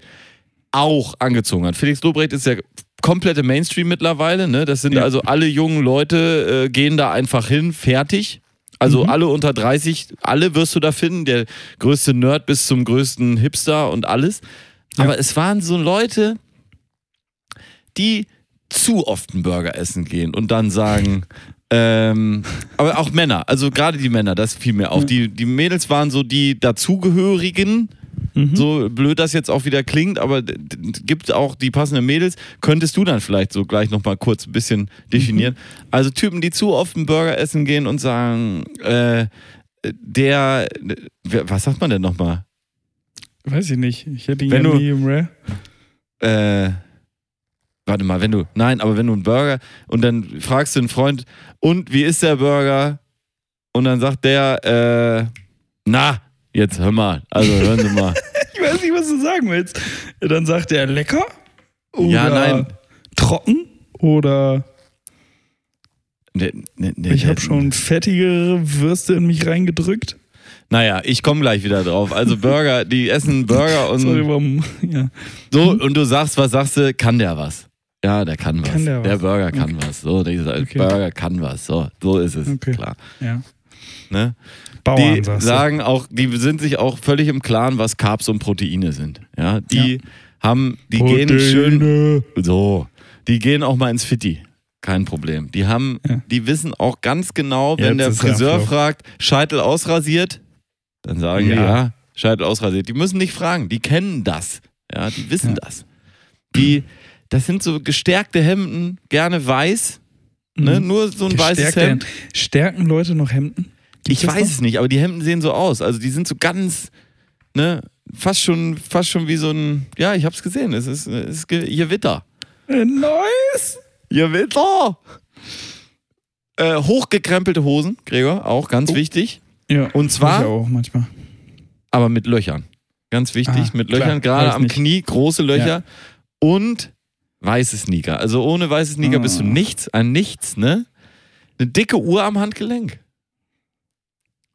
[SPEAKER 3] auch angezogen hat. Felix Lobrecht ist ja komplette Mainstream mittlerweile, ne? Das sind
[SPEAKER 2] Ja.
[SPEAKER 3] also alle jungen Leute, äh, gehen da einfach hin, fertig. Also
[SPEAKER 2] Mhm.
[SPEAKER 3] alle unter 30, alle wirst du da finden, der größte Nerd bis zum größten Hipster und alles. Aber es waren so Leute, die zu oft einen Burger essen gehen und dann sagen, ähm, aber auch Männer, also gerade die Männer, das fiel mir auf.
[SPEAKER 2] Ja.
[SPEAKER 3] Die, die Mädels waren so die Dazugehörigen,
[SPEAKER 2] Mhm.
[SPEAKER 3] so blöd das jetzt auch wieder klingt, aber gibt auch die passenden Mädels. Könntest du dann vielleicht so gleich nochmal kurz ein bisschen definieren? Also Typen, die zu oft einen Burger essen gehen und sagen, äh, der, was sagt man denn nochmal?
[SPEAKER 2] Weiß ich nicht. Ich hätte ihn
[SPEAKER 3] Wenn
[SPEAKER 2] ja
[SPEAKER 3] du-
[SPEAKER 2] Medium Rare.
[SPEAKER 3] Äh, warte mal, wenn du, nein, aber wenn du einen Burger und dann fragst du einen Freund, und wie ist der Burger? Und dann sagt der, äh, na, jetzt hör mal, also hören Sie mal.
[SPEAKER 2] Ich weiß nicht, was du sagen willst. Dann sagt er lecker oder
[SPEAKER 3] Ja, nein.
[SPEAKER 2] trocken oder
[SPEAKER 3] Ne, ne, ne,
[SPEAKER 2] ich
[SPEAKER 3] ne,
[SPEAKER 2] habe schon fettigere Würste in mich reingedrückt.
[SPEAKER 3] Naja, ich komme gleich wieder drauf. Also Burger, die essen Burger und
[SPEAKER 2] Sorry, warum? Ja.
[SPEAKER 3] so und du sagst, was sagst du? Kann der was? Ja, der kann was.
[SPEAKER 2] Kann der was?
[SPEAKER 3] Burger kann was. So, dieser
[SPEAKER 2] Okay.
[SPEAKER 3] Burger kann was. So, so ist es.
[SPEAKER 2] Okay.
[SPEAKER 3] Klar.
[SPEAKER 2] ja.
[SPEAKER 3] Ne?
[SPEAKER 2] Bauern,
[SPEAKER 3] die sagen auch, die sind sich auch völlig im Klaren, was Carbs und Proteine sind. Ja, die haben, die gehen schön
[SPEAKER 2] Proteine.
[SPEAKER 3] so, die gehen auch mal ins Fitti. Kein Problem. Die haben,
[SPEAKER 2] Ja.
[SPEAKER 3] die wissen auch ganz genau, wenn
[SPEAKER 2] Jetzt
[SPEAKER 3] der
[SPEAKER 2] er
[SPEAKER 3] Friseur fragt, Scheitel ausrasiert, dann sagen die,
[SPEAKER 2] Ja.
[SPEAKER 3] ja, Scheitel ausrasiert. Die müssen nicht fragen, die kennen das. Ja, die wissen
[SPEAKER 2] Ja.
[SPEAKER 3] das. Die, das sind so gestärkte Hemden, gerne weiß, ne?
[SPEAKER 2] Mhm.
[SPEAKER 3] nur so ein weißes
[SPEAKER 2] Gestärkte
[SPEAKER 3] Hemd.
[SPEAKER 2] Hemden. Stärken Leute noch Hemden? Gibt's
[SPEAKER 3] Ich weiß es nicht, aber die Hemden sehen so aus. Also die sind so ganz, ne, fast schon, fast schon wie so ein, ja, ich hab's gesehen. Es ist, es ist ge- Gewitter.
[SPEAKER 2] Äh, Nice.
[SPEAKER 3] Gewitter! Äh, hochgekrempelte Hosen, Gregor, auch ganz
[SPEAKER 2] Oh.
[SPEAKER 3] wichtig.
[SPEAKER 2] Ja.
[SPEAKER 3] Und zwar,
[SPEAKER 2] Ich auch manchmal.
[SPEAKER 3] aber mit Löchern. Ganz wichtig,
[SPEAKER 2] Ah,
[SPEAKER 3] mit
[SPEAKER 2] klar,
[SPEAKER 3] Löchern, gerade am. Knie, große Löcher. Und weiße Sneaker. Also ohne weiße Sneaker
[SPEAKER 2] Ah.
[SPEAKER 3] bist du nichts, ein Nichts, ne? Eine dicke Uhr am Handgelenk.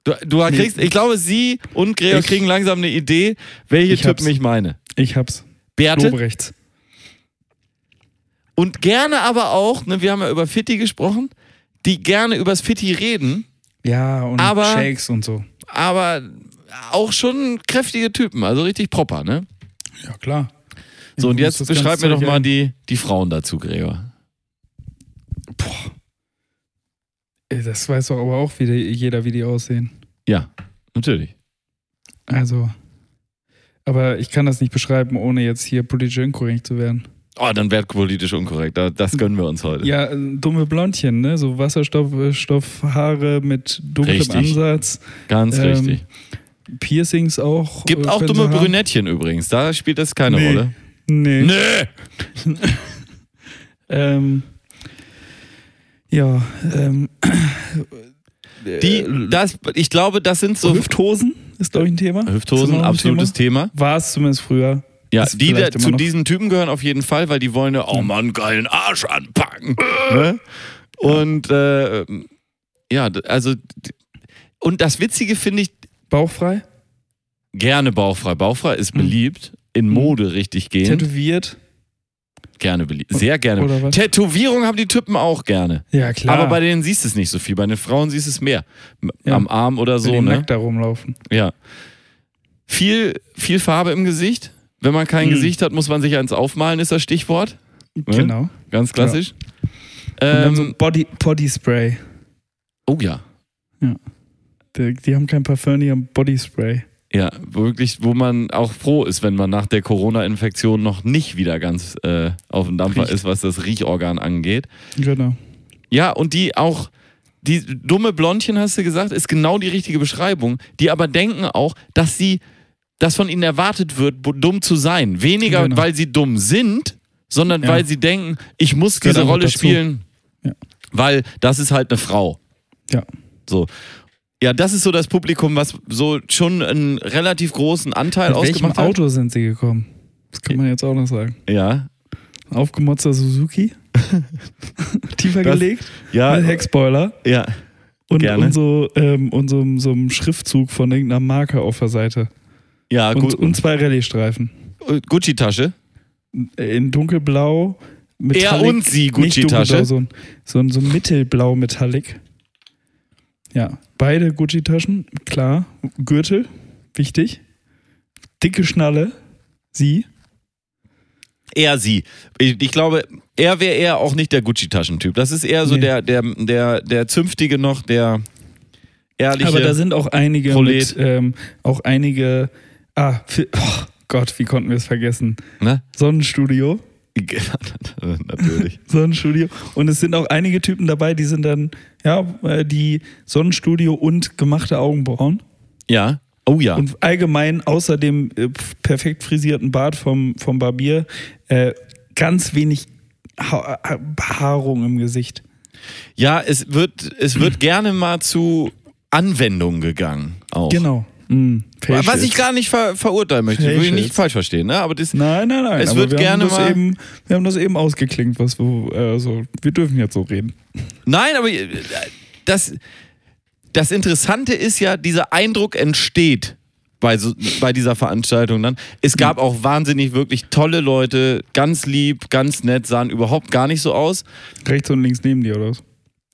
[SPEAKER 3] Du, du kriegst, ich glaube, sie und Gregor
[SPEAKER 2] Ich-
[SPEAKER 3] kriegen langsam eine Idee, welche
[SPEAKER 2] Ich
[SPEAKER 3] Typen
[SPEAKER 2] hab's.
[SPEAKER 3] ich meine.
[SPEAKER 2] Ich hab's.
[SPEAKER 3] Bärte
[SPEAKER 2] Lobrechts.
[SPEAKER 3] und gerne aber auch, ne, wir haben ja über Fitti gesprochen, die gerne übers Fitti reden,
[SPEAKER 2] Ja, und
[SPEAKER 3] Aber-
[SPEAKER 2] Shakes und so.
[SPEAKER 3] aber auch schon kräftige Typen, also richtig proper, ne?
[SPEAKER 2] Ja, klar.
[SPEAKER 3] So, und jetzt beschreib mir doch mal die, die Frauen dazu, Gregor.
[SPEAKER 2] Boah. Das weiß doch aber auch wieder jeder, wie die aussehen.
[SPEAKER 3] Ja, natürlich.
[SPEAKER 2] Also. Aber ich kann das nicht beschreiben, ohne jetzt hier politisch inkorrekt zu werden.
[SPEAKER 3] Oh, dann wird politisch unkorrekt. Da- Das gönnen wir uns heute.
[SPEAKER 2] Ja, äh, dumme Blondchen, ne? So Wasserstoffhaare mit dunklem
[SPEAKER 3] Richtig.
[SPEAKER 2] Ansatz.
[SPEAKER 3] Ganz
[SPEAKER 2] Ähm,
[SPEAKER 3] richtig.
[SPEAKER 2] Piercings auch.
[SPEAKER 3] Gibt
[SPEAKER 2] äh,
[SPEAKER 3] auch dumme
[SPEAKER 2] haben.
[SPEAKER 3] Brünettchen übrigens. Da spielt das keine
[SPEAKER 2] Nee.
[SPEAKER 3] Rolle.
[SPEAKER 2] Nee.
[SPEAKER 3] Nee!
[SPEAKER 2] Ähm, ja, ähm.
[SPEAKER 3] Die,
[SPEAKER 2] äh,
[SPEAKER 3] das, ich glaube, das sind so
[SPEAKER 2] Hüfthosen ist, glaube ich, ein Thema.
[SPEAKER 3] Hüfthosen,
[SPEAKER 2] ein
[SPEAKER 3] absolutes Thema.
[SPEAKER 2] War es zumindest früher.
[SPEAKER 3] Ja,
[SPEAKER 2] Ist
[SPEAKER 3] die da, zu
[SPEAKER 2] noch.
[SPEAKER 3] diesen Typen gehören auf jeden Fall, weil die wollen ja, oh Mann, geilen Arsch anpacken. ne? Und äh, ja, also und das Witzige finde ich,
[SPEAKER 2] Bauchfrei,
[SPEAKER 3] gerne bauchfrei. Bauchfrei ist beliebt, in Mode richtig gehen.
[SPEAKER 2] tätowiert.
[SPEAKER 3] Gerne beliebt. Sehr gerne. Tätowierung haben die Typen auch gerne.
[SPEAKER 2] Ja, klar.
[SPEAKER 3] Aber bei denen siehst du es nicht so viel. Bei den Frauen siehst du es mehr.
[SPEAKER 2] Ja.
[SPEAKER 3] Am Arm oder
[SPEAKER 2] Wenn
[SPEAKER 3] so,
[SPEAKER 2] die
[SPEAKER 3] ne?
[SPEAKER 2] nackt da rumlaufen.
[SPEAKER 3] Ja. Viel, viel Farbe im Gesicht. Wenn man kein
[SPEAKER 2] Mhm.
[SPEAKER 3] Gesicht hat, muss man sich eins aufmalen, ist das Stichwort.
[SPEAKER 2] Genau.
[SPEAKER 3] Ganz klassisch.
[SPEAKER 2] Und dann so
[SPEAKER 3] Ähm,
[SPEAKER 2] Body, Body Spray.
[SPEAKER 3] oh ja.
[SPEAKER 2] Die, die haben kein Parfum, die haben Body Spray.
[SPEAKER 3] Ja, wirklich, wo man auch froh ist, wenn man nach der Corona-Infektion noch nicht wieder ganz äh, auf dem Dampfer
[SPEAKER 2] Riecht.
[SPEAKER 3] ist, was das Riechorgan angeht.
[SPEAKER 2] Genau.
[SPEAKER 3] Ja, und die auch, die dumme Blondchen, hast du gesagt, ist genau die richtige Beschreibung. Die aber denken auch, dass sie, dass von ihnen erwartet wird, dumm zu sein. Weniger,
[SPEAKER 2] Genau.
[SPEAKER 3] weil sie dumm sind, sondern
[SPEAKER 2] Ja.
[SPEAKER 3] weil sie denken, ich muss diese Rolle
[SPEAKER 2] dazu.
[SPEAKER 3] spielen,
[SPEAKER 2] Ja.
[SPEAKER 3] weil das ist halt eine Frau.
[SPEAKER 2] Ja.
[SPEAKER 3] So. Ja, das ist so das Publikum, was so schon einen relativ großen Anteil
[SPEAKER 2] Mit welchem
[SPEAKER 3] ausgemacht hat.
[SPEAKER 2] Auto sind sie gekommen? Das kann man jetzt auch noch sagen.
[SPEAKER 3] Ja.
[SPEAKER 2] Aufgemotzter Suzuki. Tiefer
[SPEAKER 3] Das-
[SPEAKER 2] gelegt.
[SPEAKER 3] Ja.
[SPEAKER 2] Mit Heckspoiler.
[SPEAKER 3] Ja.
[SPEAKER 2] Und,
[SPEAKER 3] Gerne.
[SPEAKER 2] und, so, ähm, und so, so einem Schriftzug von irgendeiner Marke auf der Seite.
[SPEAKER 3] Ja,
[SPEAKER 2] Und,
[SPEAKER 3] gut.
[SPEAKER 2] und zwei Rallye-Streifen.
[SPEAKER 3] Gucci-Tasche.
[SPEAKER 2] In dunkelblau.
[SPEAKER 3] Er
[SPEAKER 2] Metallic,
[SPEAKER 3] und sie Gucci-Tasche.
[SPEAKER 2] dunkelblau, So ein, so so ein mittelblau Metallic. Ja, beide Gucci-Taschen, klar. Gürtel, wichtig. Dicke Schnalle, sie.
[SPEAKER 3] Eher sie. Ich, ich glaube, er wäre eher auch nicht der Gucci-Taschentyp. Das ist eher so
[SPEAKER 2] Nee.
[SPEAKER 3] der, der, der, der Zünftige noch, der ehrliche.
[SPEAKER 2] Aber da sind auch einige mit, ähm, auch einige, ah, oh Gott, wie konnten wir es vergessen?
[SPEAKER 3] ne?
[SPEAKER 2] Sonnenstudio.
[SPEAKER 3] Natürlich.
[SPEAKER 2] Sonnenstudio. Und es sind auch einige Typen dabei, die sind dann, ja, äh, die Sonnenstudio und gemachte Augenbrauen.
[SPEAKER 3] Ja. Oh ja.
[SPEAKER 2] Und allgemein außer dem äh, perfekt frisierten Bart vom, vom Barbier äh, ganz wenig ha Ha- Behaarung im Gesicht.
[SPEAKER 3] Ja, es wird, es wird gerne mal zu Anwendungen gegangen. Auch.
[SPEAKER 2] Genau. Mm,
[SPEAKER 3] Was ich gar nicht ver verurteilen möchte, will ich nicht falsch verstehen, ne? Aber das,
[SPEAKER 2] Nein, nein, nein.
[SPEAKER 3] Es wird
[SPEAKER 2] wir
[SPEAKER 3] gerne
[SPEAKER 2] haben das
[SPEAKER 3] mal-
[SPEAKER 2] Eben, wir haben das eben ausgeklingt, was wir, also, wir dürfen jetzt so reden.
[SPEAKER 3] Nein, aber äh, das, das Interessante ist ja, dieser Eindruck entsteht bei, so, bei dieser Veranstaltung dann. Es gab auch wahnsinnig wirklich tolle Leute, ganz lieb, ganz nett, sahen überhaupt gar nicht so aus.
[SPEAKER 2] Rechts und links neben dir, oder was?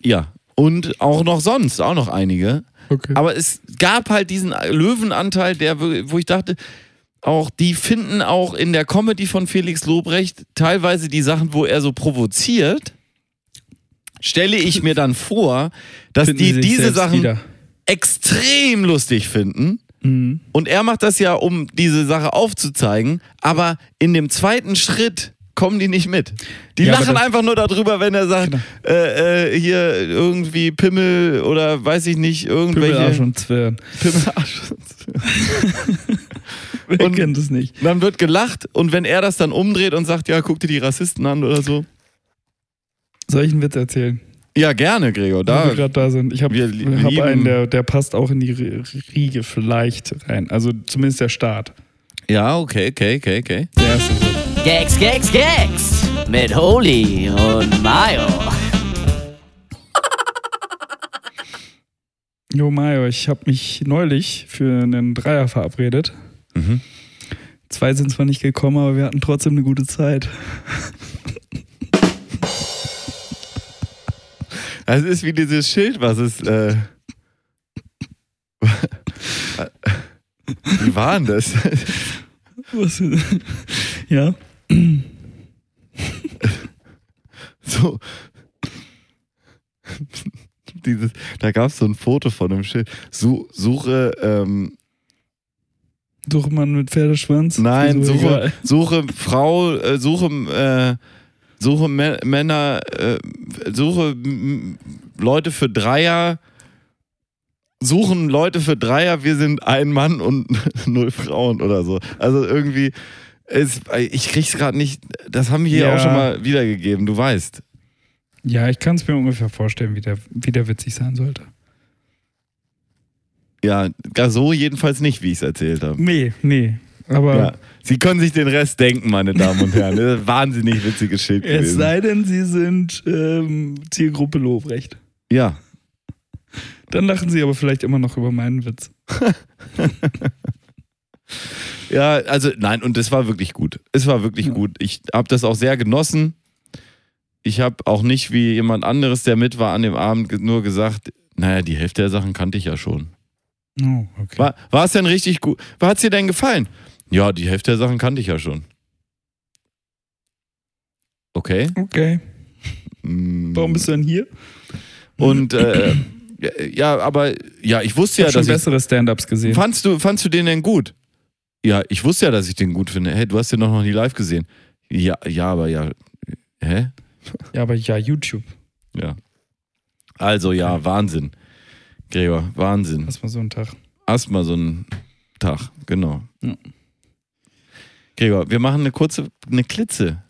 [SPEAKER 3] Ja. Und auch noch sonst, auch noch einige.
[SPEAKER 2] Okay.
[SPEAKER 3] Aber es gab halt diesen Löwenanteil, der, wo ich dachte, auch die finden auch in der Comedy von Felix Lobrecht teilweise die Sachen, wo er so provoziert, stelle ich mir dann vor, dass
[SPEAKER 2] Finden
[SPEAKER 3] die diese Sachen
[SPEAKER 2] wieder.
[SPEAKER 3] extrem lustig finden.
[SPEAKER 2] Mhm.
[SPEAKER 3] Und er macht das ja, um diese Sache aufzuzeigen, aber in dem zweiten Schritt kommen die nicht mit. Die
[SPEAKER 2] Ja,
[SPEAKER 3] lachen einfach nur darüber, wenn er sagt,
[SPEAKER 2] Genau.
[SPEAKER 3] äh, äh, hier irgendwie Pimmel oder weiß ich nicht, irgendwelche.
[SPEAKER 2] Pimmelarsch und Zwirn.
[SPEAKER 3] Pimmelarsch.
[SPEAKER 2] Wer
[SPEAKER 3] Und-
[SPEAKER 2] kennt es nicht?
[SPEAKER 3] Dann wird gelacht und wenn er das dann umdreht und sagt, ja, guck dir die Rassisten an oder so.
[SPEAKER 2] Soll ich einen Witz erzählen?
[SPEAKER 3] Ja, gerne, Gregor.
[SPEAKER 2] wo
[SPEAKER 3] Da,
[SPEAKER 2] wir gerade da sind. Ich habe hab einen, der, der passt auch in die Ri- Riege vielleicht rein. Also zumindest der Start.
[SPEAKER 3] ja, okay, okay, okay, okay.
[SPEAKER 2] Der erste.
[SPEAKER 4] Gags, Gags, Gags mit Holy und Mayo.
[SPEAKER 2] Jo, Mario, ich habe mich neulich für einen Dreier verabredet.
[SPEAKER 3] Mhm.
[SPEAKER 2] Zwei sind zwar nicht gekommen, aber wir hatten trotzdem eine gute Zeit.
[SPEAKER 3] Das ist wie dieses Schild, was es. Äh, wie war denn das?
[SPEAKER 2] Was? ja.
[SPEAKER 3] So. Dieses, da gab es so ein Foto von einem Schild. Su suche, ähm,
[SPEAKER 2] Suche man mit Pferdeschwanz?
[SPEAKER 3] nein,
[SPEAKER 2] so
[SPEAKER 3] suche, suche Frau, äh, suche, äh, suche Mä- Männer, äh, suche m- Leute für Dreier, suchen Leute für Dreier, wir sind ein Mann und null Frauen oder so. Also irgendwie, es, ich krieg's gerade nicht, das haben wir hier
[SPEAKER 2] Ja.
[SPEAKER 3] auch schon mal wiedergegeben, du weißt.
[SPEAKER 2] Ja, ich kann es mir ungefähr vorstellen, wie der, wie der witzig sein sollte.
[SPEAKER 3] Ja, gar so jedenfalls nicht, wie ich es erzählt habe.
[SPEAKER 2] Nee, nee. Aber
[SPEAKER 3] Ja. Sie können sich den Rest denken, meine Damen und Herren. Das ist wahnsinnig witziges Schild
[SPEAKER 2] es
[SPEAKER 3] gewesen.
[SPEAKER 2] sei denn, sie sind ähm, Zielgruppe Lobrecht.
[SPEAKER 3] Ja.
[SPEAKER 2] Dann lachen sie aber vielleicht immer noch über meinen Witz.
[SPEAKER 3] Ja, also nein, und es war wirklich gut. Es war wirklich
[SPEAKER 2] Ja.
[SPEAKER 3] gut. Ich habe das auch sehr genossen. Ich habe auch nicht wie jemand anderes, der mit war an dem Abend, nur gesagt, naja, die Hälfte der Sachen kannte ich ja schon.
[SPEAKER 2] Oh, okay.
[SPEAKER 3] War, war es denn richtig gut? Hat es dir denn gefallen? Ja, die Hälfte der Sachen kannte ich ja schon. Okay.
[SPEAKER 2] Okay.
[SPEAKER 3] Mm.
[SPEAKER 2] Warum bist du denn hier?
[SPEAKER 3] Und äh, ja, aber ja, ich wusste
[SPEAKER 2] Ich
[SPEAKER 3] ja,
[SPEAKER 2] habe schon
[SPEAKER 3] dass ich
[SPEAKER 2] bessere Stand-Ups gesehen.
[SPEAKER 3] Fandst du, fandst du den denn gut? Ja, ich wusste ja, dass ich den gut finde. Hey, du hast den doch noch nie live gesehen. Ja, ja, aber ja. Hä?
[SPEAKER 2] Ja, aber ja, YouTube.
[SPEAKER 3] Ja. Also ja, Wahnsinn. Gregor, Wahnsinn.
[SPEAKER 2] Lass mal so einen Tag.
[SPEAKER 3] Erstmal so einen Tag, genau.
[SPEAKER 2] Ja.
[SPEAKER 3] Gregor, wir machen eine kurze, eine klitze,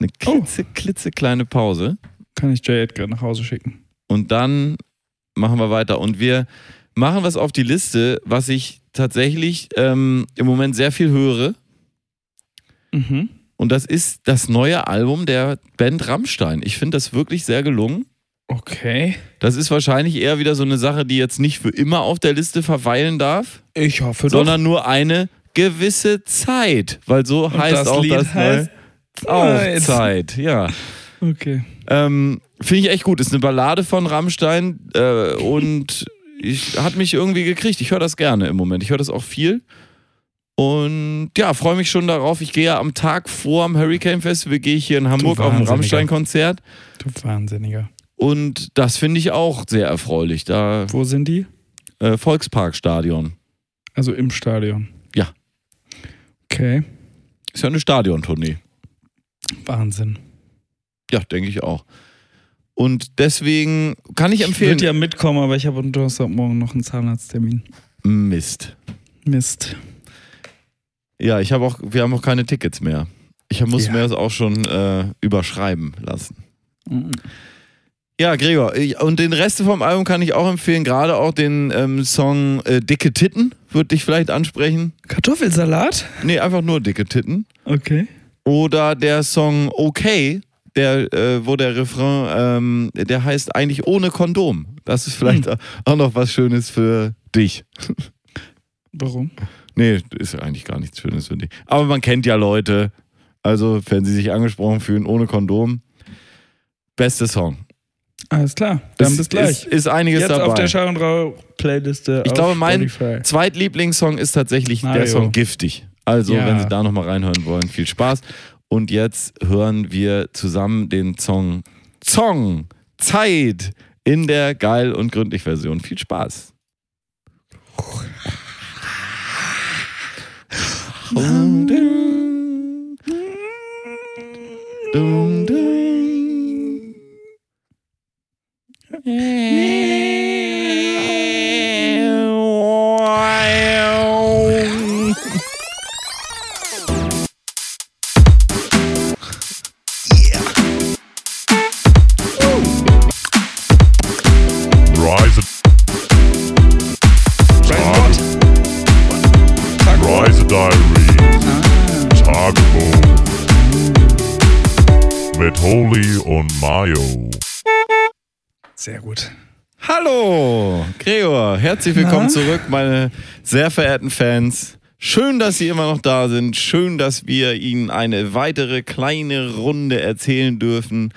[SPEAKER 3] eine
[SPEAKER 2] Oh.
[SPEAKER 3] klitze, klitze kleine Pause
[SPEAKER 2] Kann ich Jay Edgar nach Hause schicken.
[SPEAKER 3] und dann machen wir weiter. Und wir machen was auf die Liste, was ich tatsächlich ähm, im Moment sehr viel höre.
[SPEAKER 2] Mhm.
[SPEAKER 3] Und das ist das neue Album der Band Rammstein. Ich finde das wirklich sehr gelungen.
[SPEAKER 2] Okay.
[SPEAKER 3] Das ist wahrscheinlich eher wieder so eine Sache, die jetzt nicht für immer auf der Liste verweilen darf,
[SPEAKER 2] Ich hoffe doch.
[SPEAKER 3] sondern nur eine gewisse Zeit. Weil so
[SPEAKER 2] Und
[SPEAKER 3] heißt
[SPEAKER 2] das
[SPEAKER 3] auch
[SPEAKER 2] Lied
[SPEAKER 3] das
[SPEAKER 2] heißt
[SPEAKER 3] neue auch
[SPEAKER 2] Zeit.
[SPEAKER 3] Zeit. Ja.
[SPEAKER 2] Okay.
[SPEAKER 3] Ähm, Finde ich echt gut. Ist eine Ballade von Rammstein äh, und ich, hat mich irgendwie gekriegt. Ich höre das gerne im Moment. Ich höre das auch viel. Und ja, freue mich schon darauf. Ich gehe ja am Tag vor dem Hurricane Festival, gehe ich hier in Hamburg auf ein. Rammstein-Konzert.
[SPEAKER 2] Du Wahnsinniger.
[SPEAKER 3] Und das finde ich auch sehr erfreulich. Da
[SPEAKER 2] Wo sind die?
[SPEAKER 3] äh, Volksparkstadion.
[SPEAKER 2] Also im Stadion.
[SPEAKER 3] Ja.
[SPEAKER 2] Okay.
[SPEAKER 3] Ist ja eine Stadiontournee.
[SPEAKER 2] Wahnsinn.
[SPEAKER 3] Ja, denke ich auch. Und deswegen kann ich
[SPEAKER 2] Ich
[SPEAKER 3] empfehlen.
[SPEAKER 2] würde ja mitkommen, aber ich habe am Donnerstagmorgen noch einen Zahnarzttermin.
[SPEAKER 3] Mist.
[SPEAKER 2] Mist.
[SPEAKER 3] Ja, ich habe auch, wir haben auch keine Tickets mehr. Ich muss
[SPEAKER 2] Ja.
[SPEAKER 3] mir das auch schon äh, überschreiben lassen.
[SPEAKER 2] Mhm.
[SPEAKER 3] Ja, Gregor, ich- und den Rest vom Album kann ich auch empfehlen, gerade auch den ähm, Song äh, Dicke Titten, würde dich vielleicht ansprechen.
[SPEAKER 2] Kartoffelsalat?
[SPEAKER 3] Nee, einfach nur Dicke Titten.
[SPEAKER 2] Okay.
[SPEAKER 3] Oder der Song Okay, der, äh, wo der Refrain, ähm, der heißt eigentlich ohne Kondom. Das ist vielleicht auch noch was Schönes für dich.
[SPEAKER 2] Warum?
[SPEAKER 3] Nee, ist ja eigentlich gar nichts Schönes für dich. Aber man kennt ja Leute, also wenn sie sich angesprochen fühlen, ohne Kondom. Beste Song.
[SPEAKER 2] Alles klar. Dann
[SPEAKER 3] ist,
[SPEAKER 2] bis gleich.
[SPEAKER 3] Ist, ist einiges
[SPEAKER 2] Jetzt
[SPEAKER 3] dabei.
[SPEAKER 2] auf der Schau und Rau Playliste.
[SPEAKER 3] Ich
[SPEAKER 2] auf
[SPEAKER 3] glaube, mein-
[SPEAKER 2] Spotify.
[SPEAKER 3] Zweitlieblingssong ist tatsächlich der
[SPEAKER 2] Mario.
[SPEAKER 3] Song Giftig. Also,
[SPEAKER 2] Ja.
[SPEAKER 3] wenn Sie da nochmal reinhören wollen, viel Spaß. Und jetzt hören wir zusammen den Song Song Zeit in der geil und gründlich Version. Viel Spaß. Dum, dum. Dum, dum.
[SPEAKER 1] Rise, mit Holy und Mayo.
[SPEAKER 2] Sehr gut.
[SPEAKER 3] Hallo, Gregor, herzlich willkommen
[SPEAKER 2] Na?
[SPEAKER 3] zurück, meine sehr verehrten Fans. Schön, dass Sie immer noch da sind. Schön, dass wir Ihnen eine weitere kleine Runde erzählen dürfen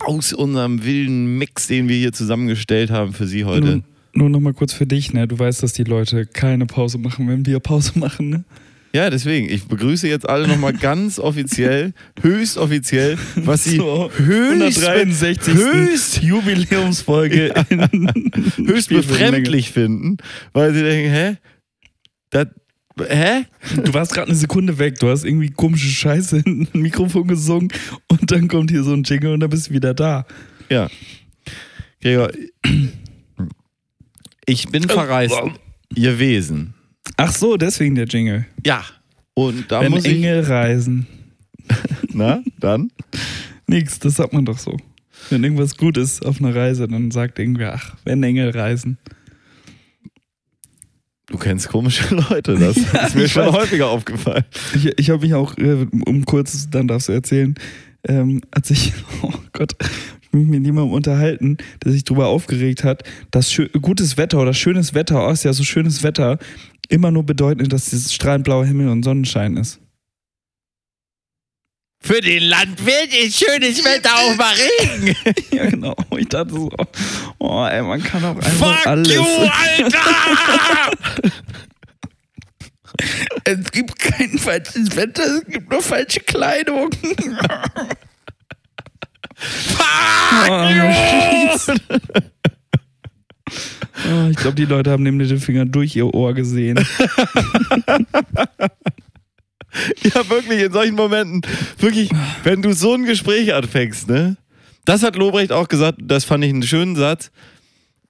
[SPEAKER 3] aus unserem wilden Mix, den wir hier zusammengestellt haben für Sie heute.
[SPEAKER 2] Nur, nur noch mal kurz für dich, ne? Du weißt, dass die Leute keine Pause machen, wenn wir Pause machen, ne?
[SPEAKER 3] Ja, deswegen, ich begrüße jetzt alle nochmal ganz offiziell, höchst offiziell, was Sie
[SPEAKER 2] So,
[SPEAKER 3] höchst,
[SPEAKER 2] 163.
[SPEAKER 3] höchst,
[SPEAKER 2] Jubiläumsfolge in
[SPEAKER 3] höchst befremdlich finden, weil Sie denken, hä? Das, hä?
[SPEAKER 2] Du warst gerade eine Sekunde weg, du hast irgendwie komische Scheiße in ein Mikrofon gesungen und dann kommt hier so ein Jingle und dann bist du wieder da.
[SPEAKER 3] Ja. Gregor, ich bin verreist gewesen.
[SPEAKER 2] Ach so, deswegen der Jingle.
[SPEAKER 3] Ja. Und da
[SPEAKER 2] wenn
[SPEAKER 3] muss ich.
[SPEAKER 2] Engel reisen.
[SPEAKER 3] Na, dann?
[SPEAKER 2] Nix, das sagt man doch so. Wenn irgendwas gut ist auf einer Reise, dann sagt irgendwer, ach, wenn Engel reisen.
[SPEAKER 3] Du kennst komische Leute, das
[SPEAKER 2] Ja,
[SPEAKER 3] ist mir schon
[SPEAKER 2] weiß.
[SPEAKER 3] häufiger aufgefallen.
[SPEAKER 2] Ich, ich habe mich auch, äh, um kurz, dann darfst du erzählen, ähm, als ich, oh Gott, mich mit jemandem unterhalten, der sich darüber aufgeregt hat, dass gutes Wetter oder schönes Wetter, oh, ist ja so schönes Wetter, immer nur bedeutet, dass dieses strahlend blauer Himmel und Sonnenschein ist.
[SPEAKER 3] Für den Landwirt ist schönes Wetter auch mal Regen.
[SPEAKER 2] ja, genau. Ich dachte so, oh, ey, man kann auch einfach
[SPEAKER 3] Fuck
[SPEAKER 2] alles.
[SPEAKER 3] you, Alter!
[SPEAKER 2] Es gibt kein falsches Wetter, es gibt nur falsche Kleidung.
[SPEAKER 3] Fuck
[SPEAKER 2] Oh,
[SPEAKER 3] you!
[SPEAKER 2] Oh, ich glaube, die Leute haben den Mittelfinger durch ihr Ohr gesehen.
[SPEAKER 3] Ja, wirklich, in solchen Momenten, wirklich, wenn du so ein Gespräch anfängst, ne? Das hat Lobrecht auch gesagt, das fand ich einen schönen Satz.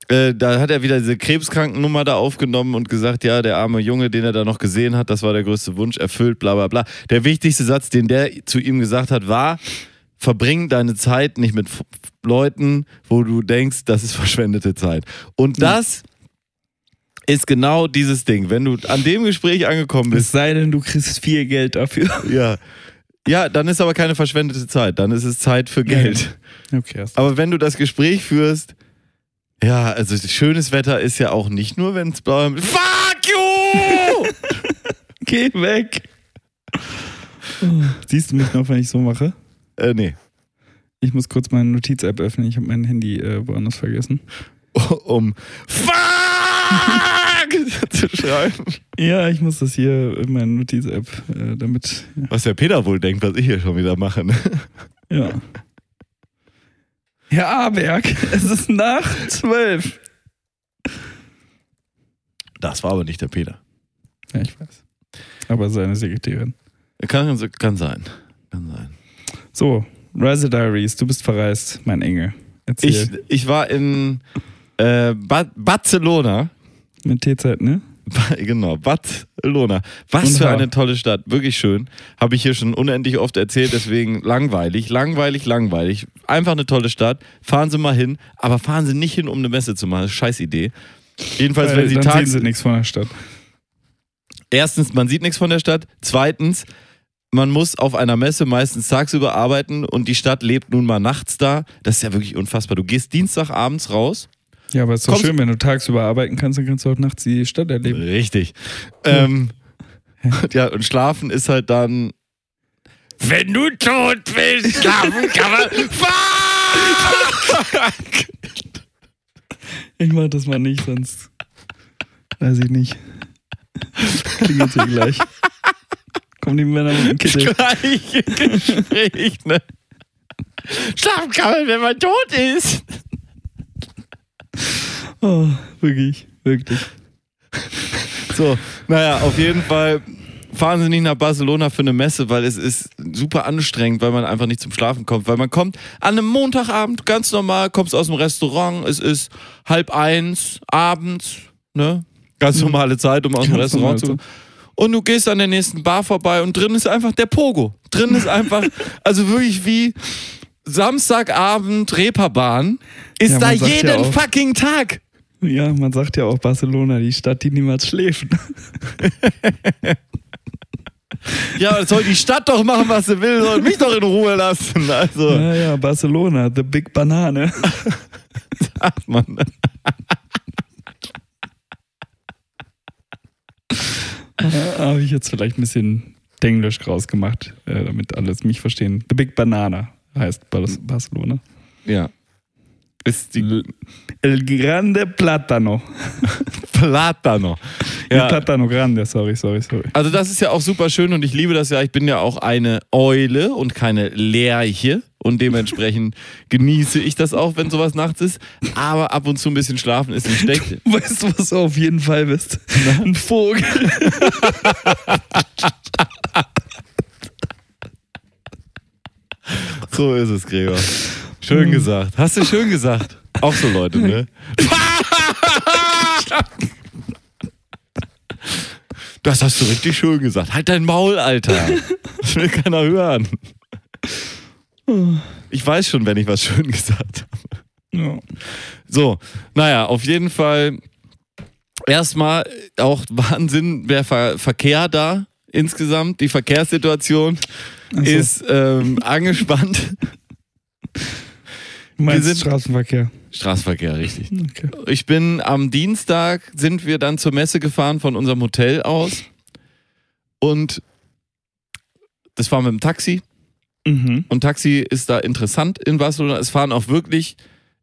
[SPEAKER 3] Äh, da hat er wieder diese Krebskrankennummer da aufgenommen und gesagt, ja, der arme Junge, den er da noch gesehen hat, das war der größte Wunsch, erfüllt, bla bla bla. Der wichtigste Satz, den der zu ihm gesagt hat, war, verbring deine Zeit nicht mit Leuten, wo du denkst, das ist verschwendete Zeit. Und das ist genau dieses Ding. Wenn du an dem Gespräch angekommen bist,
[SPEAKER 2] Es sei denn, du kriegst viel Geld dafür.
[SPEAKER 3] ja. Ja, dann ist aber keine verschwendete Zeit. Dann ist es Zeit für Geld.
[SPEAKER 2] Okay, hast
[SPEAKER 3] Aber wenn du das Gespräch führst, ja, also schönes Wetter ist ja auch nicht nur, wenn es blau ist. Fuck you!
[SPEAKER 2] Geh weg. Siehst du mich noch, wenn ich so mache?
[SPEAKER 3] Äh, nee.
[SPEAKER 2] Ich muss kurz meine Notiz-App öffnen. Ich habe mein Handy äh, woanders vergessen.
[SPEAKER 3] Um. Fuck zu schreiben.
[SPEAKER 2] Ja, ich muss das hier in meine Notiz-App, äh, damit.
[SPEAKER 3] Was der Peter wohl denkt, was ich hier schon wieder mache. Ne?
[SPEAKER 2] Ja. Herr Aberg, es ist nach zwölf.
[SPEAKER 3] Das war aber nicht der Peter.
[SPEAKER 2] Ja, ich weiß. Aber seine Sekretärin.
[SPEAKER 3] Kann, kann sein. Kann sein.
[SPEAKER 2] So, Rise Diaries, du bist verreist, mein Engel. Erzähl.
[SPEAKER 3] Ich, ich war in äh, ba Barcelona.
[SPEAKER 2] Mit TZ, ne?
[SPEAKER 3] Genau, Barcelona. Was
[SPEAKER 2] Und
[SPEAKER 3] für eine tolle Stadt. Wirklich schön. Habe ich hier schon unendlich oft erzählt, deswegen langweilig, langweilig, langweilig. Einfach eine tolle Stadt. Fahren Sie mal hin, aber fahren Sie nicht hin, um eine Messe zu machen. Das ist eine scheiß Idee. Jedenfalls,
[SPEAKER 2] Weil
[SPEAKER 3] wenn Sie
[SPEAKER 2] dann sehen
[SPEAKER 3] tags
[SPEAKER 2] sie nichts von der Stadt.
[SPEAKER 3] Erstens, man sieht nichts von der Stadt. Zweitens, man muss auf einer Messe meistens tagsüber arbeiten und die Stadt lebt nun mal nachts da. Das ist ja wirklich unfassbar. Du gehst Dienstagabends raus.
[SPEAKER 2] Ja, aber es ist doch schön, wenn du tagsüber arbeiten kannst, dann kannst du auch nachts die Stadt erleben.
[SPEAKER 3] Richtig. Ähm, ja, und schlafen ist halt dann. Wenn du tot bist, schlafen kann man. Fuck!
[SPEAKER 2] Ich mach das mal nicht, sonst weiß ich nicht. Klingelt hier gleich. Kommen die Männer mit dem Kittel.
[SPEAKER 3] Gleiche Gespräch, ne? Schlafen kann man, wenn man tot ist.
[SPEAKER 2] Oh, wirklich, wirklich.
[SPEAKER 3] So, naja, auf jeden Fall fahren Sie nicht nach Barcelona für eine Messe, weil es ist super anstrengend, weil man einfach nicht zum Schlafen kommt. Weil man kommt an einem Montagabend ganz normal, kommst aus dem Restaurant, es ist halb eins abends, ne? Ganz normale Zeit, um aus dem Restaurant zu
[SPEAKER 2] normale
[SPEAKER 3] Und du gehst an der nächsten Bar vorbei und drin ist einfach der Pogo. Drin ist einfach, also wirklich wie Samstagabend Reeperbahn, ist
[SPEAKER 2] Ja,
[SPEAKER 3] da
[SPEAKER 2] man sagt
[SPEAKER 3] jeden
[SPEAKER 2] ja
[SPEAKER 3] fucking Tag.
[SPEAKER 2] Ja, man sagt ja auch Barcelona, die Stadt, die niemals schläft.
[SPEAKER 3] Ja, soll die Stadt doch machen, was sie will, soll mich doch in Ruhe lassen. Also,
[SPEAKER 2] Ja, ja, Barcelona, the big Banane.
[SPEAKER 3] ach Mann.
[SPEAKER 2] Habe ich jetzt vielleicht ein bisschen Denglisch draus gemacht, äh, damit alles mich verstehen. The Big Banana heißt Bar- Barcelona.
[SPEAKER 3] Ja. Ist die
[SPEAKER 2] El Grande Platano.
[SPEAKER 3] Platano. Ja.
[SPEAKER 2] Platano Grande, sorry, sorry, sorry.
[SPEAKER 3] Also das ist ja auch super schön und ich liebe das ja. Ich bin ja auch eine Eule und keine Lerche und dementsprechend genieße ich das auch, wenn sowas nachts ist. Aber ab und zu ein bisschen schlafen ist nicht schlecht.
[SPEAKER 2] Weißt du, was du auf jeden Fall bist? Ein Vogel.
[SPEAKER 3] So ist es, Gregor. Schön gesagt. Hast du schön gesagt. Auch so Leute, ne? Das hast du richtig schön gesagt. Halt dein Maul, Alter. Das will keiner hören. Ich weiß schon, wenn ich was schön gesagt habe.
[SPEAKER 2] Ja.
[SPEAKER 3] So, naja, auf jeden Fall erstmal auch Wahnsinn, der Ver Verkehr da insgesamt. Die Verkehrssituation
[SPEAKER 2] so.
[SPEAKER 3] ist ähm, angespannt.
[SPEAKER 2] Du meinst
[SPEAKER 3] wir sind-
[SPEAKER 2] Straßenverkehr.
[SPEAKER 3] Straßenverkehr, richtig.
[SPEAKER 2] Okay.
[SPEAKER 3] Ich bin am Dienstag, sind wir dann zur Messe gefahren von unserem Hotel aus. Und das war mit dem Taxi.
[SPEAKER 2] Mhm.
[SPEAKER 3] Und Taxi ist da interessant in Barcelona. Es fahren auch wirklich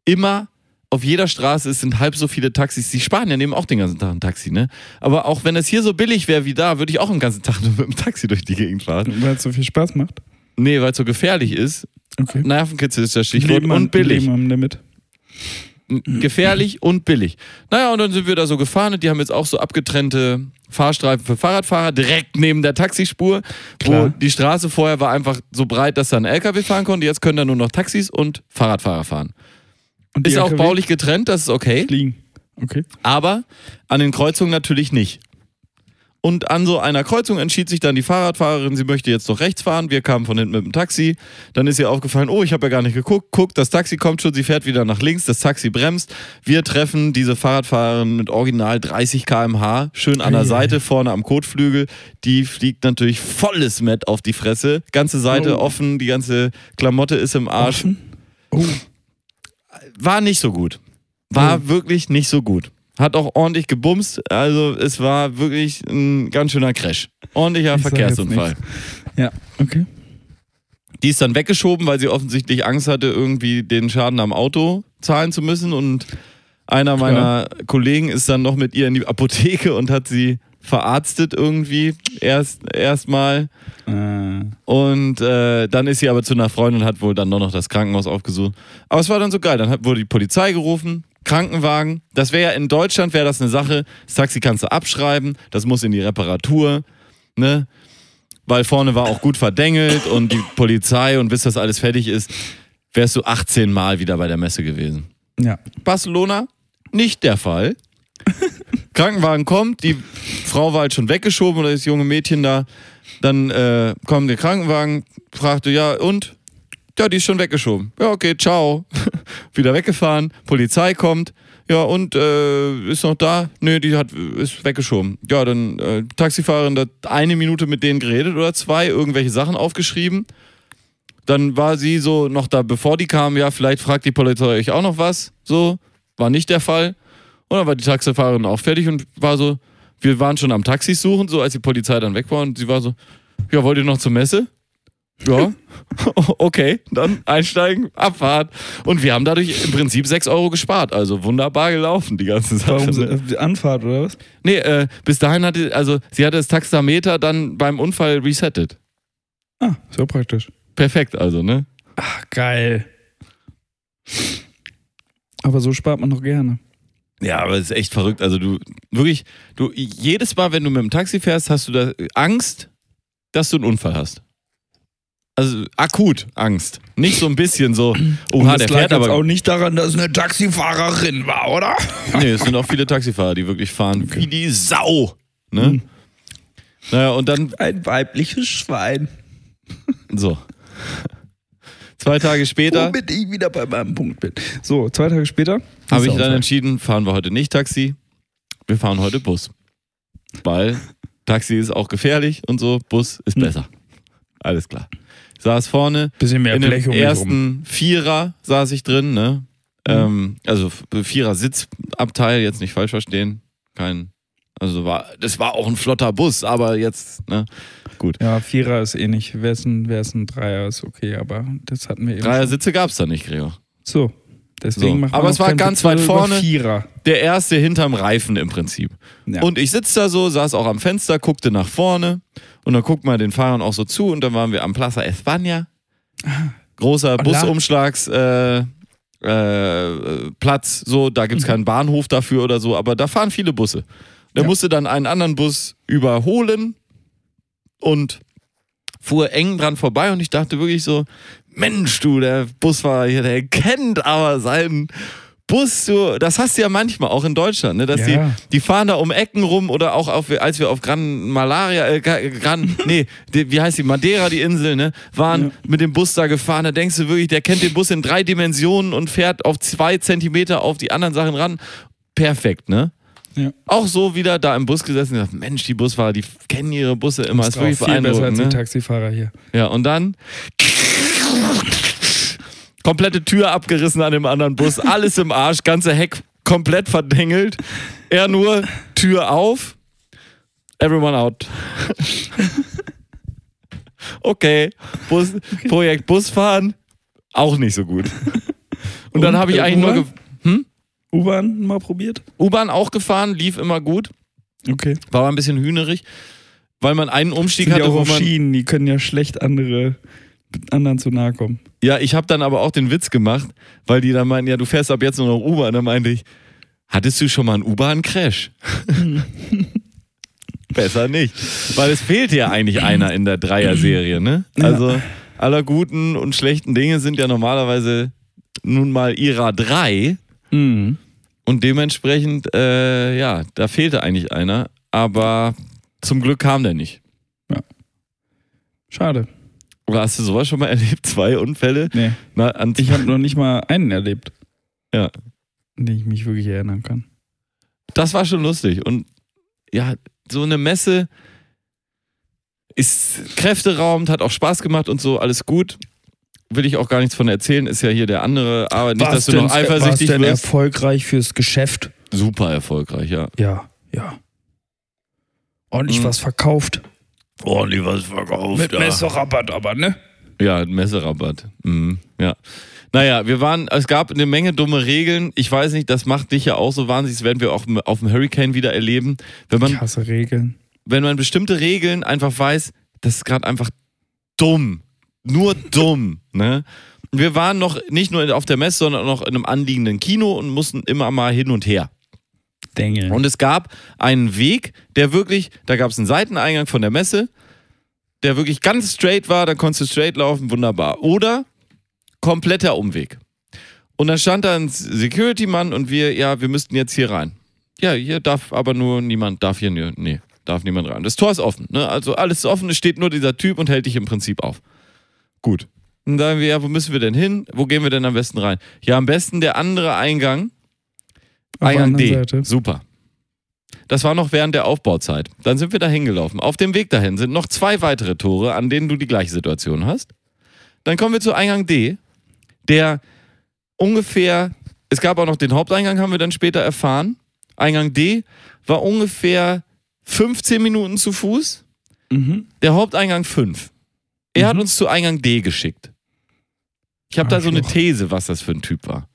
[SPEAKER 3] immer auf jeder Straße, es sind halb so viele Taxis. Die Spanier nehmen auch den ganzen Tag ein Taxi, ne? Aber auch wenn es hier so billig wäre wie da, würde ich auch den ganzen Tag nur mit dem Taxi durch die Gegend fahren.
[SPEAKER 2] Weil es so viel Spaß macht.
[SPEAKER 3] Nee, weil es so gefährlich ist.
[SPEAKER 2] Okay.
[SPEAKER 3] Nervenkitzel ist das Stichwort.
[SPEAKER 2] Leben
[SPEAKER 3] Und billig.
[SPEAKER 2] Leben am Limit.
[SPEAKER 3] gefährlich und billig. Naja, und dann sind wir da so gefahren und die haben jetzt auch so abgetrennte Fahrstreifen für Fahrradfahrer direkt neben der Taxispur, wo
[SPEAKER 2] Klar.
[SPEAKER 3] die Straße vorher war einfach so breit, dass da ein LKW fahren konnte. Jetzt können da nur noch Taxis und Fahrradfahrer fahren.
[SPEAKER 2] Und
[SPEAKER 3] Ist auch
[SPEAKER 2] LKW
[SPEAKER 3] baulich getrennt, das ist okay,
[SPEAKER 2] Fliegen. Okay.
[SPEAKER 3] aber an den Kreuzungen natürlich nicht. Und an so einer Kreuzung entschied sich dann die Fahrradfahrerin, sie möchte jetzt doch rechts fahren. Wir kamen von hinten mit dem Taxi. Dann ist ihr aufgefallen, oh, ich habe ja gar nicht geguckt. Guckt, das Taxi kommt schon, sie fährt wieder nach links, das Taxi bremst. Wir treffen diese Fahrradfahrerin mit original 30 km/h, schön an der
[SPEAKER 2] Ei, ei,
[SPEAKER 3] Seite, vorne am Kotflügel. Die fliegt natürlich volles Met auf die Fresse. Ganze Seite
[SPEAKER 2] Oh.
[SPEAKER 3] offen, die ganze Klamotte ist im Arsch.
[SPEAKER 2] Oh.
[SPEAKER 3] War nicht so gut. War
[SPEAKER 2] Oh.
[SPEAKER 3] wirklich nicht so gut. Hat auch ordentlich gebumst. Also es war wirklich ein ganz schöner Crash. Ordentlicher
[SPEAKER 2] Ich
[SPEAKER 3] Verkehrsunfall.
[SPEAKER 2] Ja, okay.
[SPEAKER 3] Die ist dann weggeschoben, weil sie offensichtlich Angst hatte, irgendwie den Schaden am Auto zahlen zu müssen und Einer meiner Kollegen ist dann noch mit ihr in die Apotheke und hat sie verarztet irgendwie erst erstmal
[SPEAKER 2] Äh,
[SPEAKER 3] und äh, dann ist sie aber zu einer Freundin und hat wohl dann nur noch das Krankenhaus aufgesucht. Aber es war dann so geil, dann hat, wurde die Polizei gerufen, Krankenwagen. Das wäre ja in Deutschland wäre das eine Sache. Das Taxi kannst du abschreiben, das muss in die Reparatur, ne? Weil vorne war auch gut verdengelt und die Polizei und bis das alles fertig ist, wärst du 18 Mal wieder bei der Messe gewesen.
[SPEAKER 2] ja.
[SPEAKER 3] Barcelona nicht der Fall. Krankenwagen kommt, die Frau war halt schon weggeschoben oder das junge Mädchen da. Dann äh, kommt der Krankenwagen, fragte, ja, und? Ja, die ist schon weggeschoben. Ja, okay, ciao. Wieder weggefahren, Polizei kommt. Ja, und äh, ist noch da? Nö, die hat, ist weggeschoben. Ja, dann äh, Taxifahrerin hat eine Minute mit denen geredet oder zwei, irgendwelche Sachen aufgeschrieben. Dann war sie so noch da, bevor die kamen, ja, vielleicht fragt die Polizei euch auch noch was. So, war nicht der Fall. Und dann war die Taxifahrerin auch fertig und war so, wir waren schon am Taxis suchen, so als die Polizei dann weg war und sie war so, ja, wollt ihr noch zur Messe? Ja, okay, dann einsteigen, Abfahrt. Und wir haben dadurch im Prinzip 6 Euro gespart. Also wunderbar gelaufen, die ganze Sache.
[SPEAKER 2] Warum so, äh, Anfahrt oder was?
[SPEAKER 3] Nee, äh, bis dahin hatte, also sie hatte das Taxameter dann beim Unfall resettet.
[SPEAKER 2] Ah, so praktisch.
[SPEAKER 3] Perfekt, also, ne?
[SPEAKER 2] Ach, geil. Aber so spart man doch gerne.
[SPEAKER 3] Ja, aber es ist echt verrückt. Also du, wirklich, du, jedes Mal, wenn du mit dem Taxi fährst, hast du da Angst, dass du einen Unfall hast. Also akut Angst. Nicht so ein bisschen so,
[SPEAKER 2] Und
[SPEAKER 3] oha,
[SPEAKER 2] das
[SPEAKER 3] der fährt aber.
[SPEAKER 2] auch nicht daran, dass es eine Taxifahrerin war, oder?
[SPEAKER 3] Nee, es sind auch viele Taxifahrer, die wirklich fahren wie die Sau. Ne?
[SPEAKER 2] Mhm.
[SPEAKER 3] Naja, und dann
[SPEAKER 2] Ein weibliches Schwein.
[SPEAKER 3] so. Zwei Tage später
[SPEAKER 2] Womit ich wieder bei meinem Punkt bin. So, zwei Tage später.
[SPEAKER 3] habe ich dann entschieden, fahren wir heute nicht Taxi, wir fahren heute Bus. Weil Taxi ist auch gefährlich und so, Bus ist
[SPEAKER 2] Hm.
[SPEAKER 3] besser. Alles klar. Saß vorne,
[SPEAKER 2] Bisschen mehr
[SPEAKER 3] in
[SPEAKER 2] Blech um mich rum.
[SPEAKER 3] ersten Vierer saß ich drin, ne? Ähm, also Vierer Sitzabteil, jetzt nicht falsch verstehen. Kein, also war, das war auch ein flotter Bus, aber jetzt, ne? Gut.
[SPEAKER 2] Ja, Vierer ist eh nicht. Wer ist ein, wer ist ein Dreier, ist okay, aber das hatten wir eben.
[SPEAKER 3] Dreier. Sitze gab's da nicht, Gregor.
[SPEAKER 2] So. Deswegen
[SPEAKER 3] So.
[SPEAKER 2] machen wir
[SPEAKER 3] Aber es war ganz
[SPEAKER 2] Witz
[SPEAKER 3] weit vorne.
[SPEAKER 2] Vierer.
[SPEAKER 3] Der erste hinterm Reifen im Prinzip.
[SPEAKER 2] Ja.
[SPEAKER 3] Und ich sitze da so, saß auch am Fenster, guckte nach vorne und dann guckt man den Fahrern auch so zu und dann waren wir am Plaza España. Großer. Busumschlags äh, äh, Platz, so, da gibt's keinen Bahnhof dafür oder so, aber da fahren viele Busse. Der
[SPEAKER 2] Ja.
[SPEAKER 3] musste dann einen anderen Bus überholen und fuhr eng dran vorbei und ich dachte wirklich so, Mensch, du, der Busfahrer hier, der kennt aber seinen Bus, du, das hast du ja manchmal auch in Deutschland, ne, dass
[SPEAKER 2] Ja.
[SPEAKER 3] die, die fahren da um Ecken rum oder auch auf, als wir auf Gran Malaria, äh, Gran, nee, die, wie heißt die, Madeira, die Insel, ne, waren
[SPEAKER 2] Ja.
[SPEAKER 3] mit dem Bus da gefahren, da denkst du wirklich, der kennt den Bus in drei Dimensionen und fährt auf zwei Zentimeter auf die anderen Sachen ran. Perfekt, ne?
[SPEAKER 2] Ja.
[SPEAKER 3] Auch so wieder da im Bus gesessen und gedacht, Mensch, die Busfahrer, die kennen ihre Busse immer, ist
[SPEAKER 2] Ist
[SPEAKER 3] wirklich
[SPEAKER 2] viel besser als die
[SPEAKER 3] Ne?
[SPEAKER 2] Taxifahrer hier.
[SPEAKER 3] Ja, und dann komplette Tür abgerissen an dem anderen Bus, alles im Arsch, ganze Heck komplett verdengelt. Er nur Tür auf, everyone out. Okay, Bus, Projekt Busfahren, auch nicht so gut. Und dann
[SPEAKER 2] Und,
[SPEAKER 3] habe ich eigentlich nur
[SPEAKER 2] U-Bahn? mal probiert?
[SPEAKER 3] U-Bahn auch gefahren, lief immer gut,
[SPEAKER 2] Okay.
[SPEAKER 3] war aber ein bisschen hühnerig, weil man einen Umstieg
[SPEAKER 2] Sind ja
[SPEAKER 3] hatte,
[SPEAKER 2] auch
[SPEAKER 3] wo
[SPEAKER 2] auf
[SPEAKER 3] man
[SPEAKER 2] Schienen, die können ja schlecht andere anderen zu nahe kommen.
[SPEAKER 3] Ja, ich habe dann aber auch den Witz gemacht, weil die dann meinen, ja, du fährst ab jetzt nur noch U-Bahn. Dann meinte ich, hattest du schon mal einen U-Bahn-Crash? Besser nicht. Weil es fehlte ja eigentlich einer in der Dreier-Serie, ne?
[SPEAKER 2] Ja.
[SPEAKER 3] Also aller guten und schlechten Dinge sind ja normalerweise nun mal ihrer drei.
[SPEAKER 2] Mhm.
[SPEAKER 3] Und dementsprechend, äh, ja, da fehlte eigentlich einer. Aber zum Glück kam der nicht.
[SPEAKER 2] Schade.
[SPEAKER 3] Oder hast du sowas schon mal erlebt? Zwei Unfälle?
[SPEAKER 2] Nee.
[SPEAKER 3] Na,
[SPEAKER 2] Ich habe noch nicht mal einen erlebt.
[SPEAKER 3] Ja.
[SPEAKER 2] Den ich mich wirklich erinnern kann.
[SPEAKER 3] das war schon lustig. Und ja, so eine Messe ist kräfteraubend, hat auch Spaß gemacht und so, alles gut. Will ich auch gar nichts von erzählen, ist ja hier der andere, aber nicht, dass du noch eifersüchtig
[SPEAKER 2] denn
[SPEAKER 3] wirst.
[SPEAKER 2] erfolgreich fürs Geschäft?
[SPEAKER 3] Super erfolgreich, ja.
[SPEAKER 2] Ja, ja. Ordentlich
[SPEAKER 3] Mhm.
[SPEAKER 2] was verkauft.
[SPEAKER 3] Ordentlich was verkauft.
[SPEAKER 2] Mit Messerrabatt aber, ne?
[SPEAKER 3] Ja, ein Messerabatt. Mhm, ja. Naja, wir waren, es gab eine Menge dumme Regeln. Ich weiß nicht, das macht dich ja auch so wahnsinnig. Das werden wir auch auf dem Hurricane wieder erleben. Wenn
[SPEAKER 2] Ich
[SPEAKER 3] man,
[SPEAKER 2] hasse Regeln.
[SPEAKER 3] wenn man bestimmte Regeln einfach weiß, das ist gerade einfach dumm. Nur dumm. Ne? Wir waren noch nicht nur auf der Messe, sondern auch in einem anliegenden Kino und mussten immer mal hin und her.
[SPEAKER 2] Dengel.
[SPEAKER 3] Und es gab einen Weg, der wirklich, da gab es einen Seiteneingang von der Messe, der wirklich ganz straight war, da konntest du straight laufen, wunderbar. Oder kompletter Umweg. Und dann stand da ein Security-Mann und wir, ja, wir müssten jetzt hier rein. Ja, hier darf aber nur niemand, darf hier, nee, darf niemand rein. Das Tor ist offen, ne? Also alles ist offen, es steht nur dieser Typ und hält dich im Prinzip auf. Gut. Und dann sagen wir, ja, wo müssen wir denn hin? Wo gehen wir denn am besten rein? Ja, am besten der andere Eingang.
[SPEAKER 2] Auf
[SPEAKER 3] Eingang D.
[SPEAKER 2] Seite.
[SPEAKER 3] Super. Das war noch während der Aufbauzeit. Dann sind wir da hingelaufen. Auf dem Weg dahin sind noch zwei weitere Tore, an denen du die gleiche Situation hast. Dann kommen wir zu Eingang D, der ungefähr, es gab auch noch den Haupteingang, haben wir dann später erfahren. Eingang D war ungefähr 15 Minuten zu Fuß,
[SPEAKER 2] Mhm.
[SPEAKER 3] der Haupteingang 5. Er hat
[SPEAKER 2] Mhm.
[SPEAKER 3] uns zu Eingang D geschickt. Ich habe da so eine. These, was das für ein Typ war.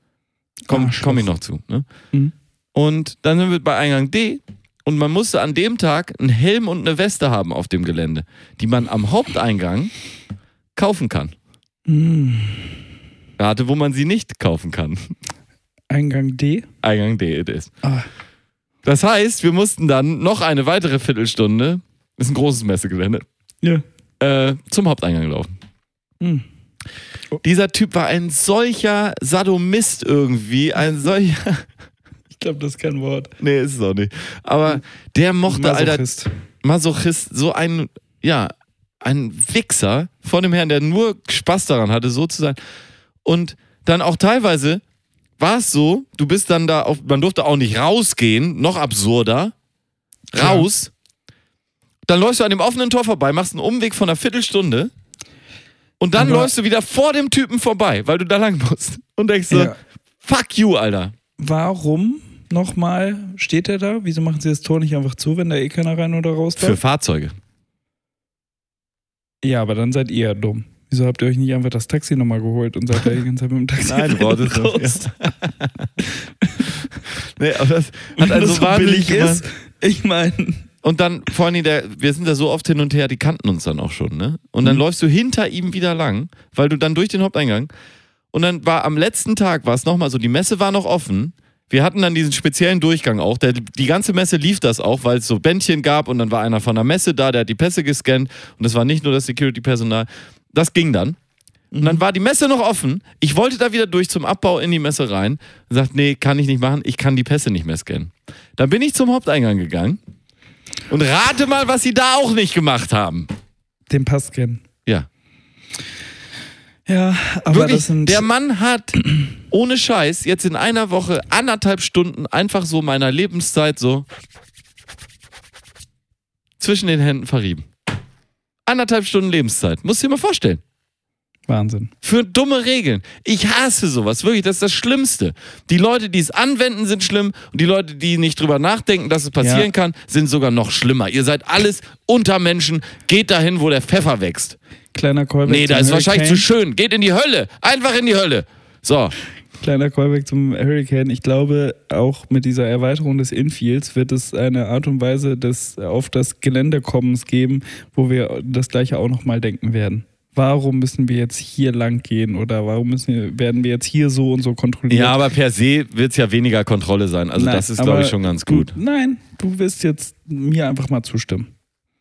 [SPEAKER 3] Komm, komm ich noch zu. Ne?
[SPEAKER 2] Mhm.
[SPEAKER 3] Und dann sind wir bei Eingang D und man musste an dem Tag einen Helm und eine Weste haben auf dem Gelände, die man am Haupteingang kaufen kann.
[SPEAKER 2] Mhm.
[SPEAKER 3] Rate, wo man sie nicht kaufen kann.
[SPEAKER 2] Eingang D.
[SPEAKER 3] Eingang D it is.
[SPEAKER 2] Ah.
[SPEAKER 3] Das heißt, wir mussten dann noch eine weitere Viertelstunde, ist ein großes Messegelände,
[SPEAKER 2] Ja.
[SPEAKER 3] Äh, zum Haupteingang laufen.
[SPEAKER 2] Mhm.
[SPEAKER 3] Dieser Typ war ein solcher Sadomist irgendwie, ein solcher.
[SPEAKER 2] Ich glaube, das ist kein Wort.
[SPEAKER 3] Nee, ist es auch nicht. Aber der mochte, Alter,
[SPEAKER 2] Masochist.
[SPEAKER 3] Masochist, so ein, ja, ein Wichser von dem Herrn, der nur Spaß daran hatte, so zu sein. Und dann auch teilweise war es so, du bist dann da auf, man durfte auch nicht rausgehen, noch absurder. Raus. Dann läufst du an dem offenen Tor vorbei, machst einen Umweg von einer Viertelstunde und dann
[SPEAKER 2] Aber-
[SPEAKER 3] läufst du wieder vor dem Typen vorbei, weil du da lang musst. Und denkst so,
[SPEAKER 2] Ja.
[SPEAKER 3] fuck you, Alter.
[SPEAKER 2] Warum nochmal steht er da? Wieso machen sie das Tor nicht einfach zu, wenn da eh keiner rein oder raus
[SPEAKER 3] Für
[SPEAKER 2] darf?
[SPEAKER 3] Fahrzeuge.
[SPEAKER 2] Ja, aber dann seid ihr ja dumm. Wieso habt ihr euch nicht einfach das Taxi nochmal geholt und seid da die ganze Zeit mit dem Taxi
[SPEAKER 3] Nein,
[SPEAKER 2] rein
[SPEAKER 3] du
[SPEAKER 2] und
[SPEAKER 3] brauchst es
[SPEAKER 2] raus?
[SPEAKER 3] Nee, aber das hat also
[SPEAKER 2] das so billig ist. Ich meine,
[SPEAKER 3] Und dann, vor allem, der, wir sind da so oft hin und her, die kannten uns dann auch schon, ne? Und dann
[SPEAKER 2] Mhm.
[SPEAKER 3] läufst du hinter ihm wieder lang, weil du dann durch den Haupteingang. Und dann war am letzten Tag, war es nochmal so, die Messe war noch offen. Wir hatten dann diesen speziellen Durchgang auch. Der, die ganze Messe lief das auch, weil es so Bändchen gab und dann war einer von der Messe da, der hat die Pässe gescannt und das war nicht nur das Security-Personal. Das ging dann. Und dann war die Messe noch offen. Ich wollte da wieder durch zum Abbau in die Messe rein. Und sagt, nee, kann ich nicht machen, ich kann die Pässe nicht mehr scannen. Dann bin ich zum Haupteingang gegangen und rate mal, was sie da auch nicht gemacht haben.
[SPEAKER 2] den Pass kennen.
[SPEAKER 3] Ja.
[SPEAKER 2] Ja, aber
[SPEAKER 3] Wirklich,
[SPEAKER 2] das sind.
[SPEAKER 3] der Mann hat ohne Scheiß jetzt in einer Woche anderthalb Stunden einfach so meiner Lebenszeit so zwischen den Händen verrieben. Anderthalb Stunden Lebenszeit. Musst du dir mal vorstellen.
[SPEAKER 2] Wahnsinn.
[SPEAKER 3] Für dumme Regeln. Ich hasse sowas. Wirklich, das ist das Schlimmste. Die Leute, die es anwenden, sind schlimm. Und die Leute, die nicht drüber nachdenken, dass es passieren
[SPEAKER 2] Ja.
[SPEAKER 3] kann, sind sogar noch schlimmer. Ihr seid alles Untermenschen. Geht dahin, wo der Pfeffer wächst.
[SPEAKER 2] Kleiner Callback.
[SPEAKER 3] Nee, da ist wahrscheinlich zu
[SPEAKER 2] Hurricane.
[SPEAKER 3] schön. Geht in die Hölle. Einfach in die Hölle. So.
[SPEAKER 2] Kleiner Callback zum Hurricane. Ich glaube, auch mit dieser Erweiterung des Infields wird es eine Art und Weise des auf das Geländekommens geben, wo wir das gleiche auch nochmal denken werden. Warum müssen wir jetzt hier lang gehen oder warum müssen wir, werden wir jetzt hier so und so kontrolliert?
[SPEAKER 3] Ja, aber per se wird es ja weniger Kontrolle sein. Also
[SPEAKER 2] Nein,
[SPEAKER 3] das ist, glaube ich, schon ganz
[SPEAKER 2] du-
[SPEAKER 3] gut.
[SPEAKER 2] Nein, du wirst jetzt mir einfach mal zustimmen.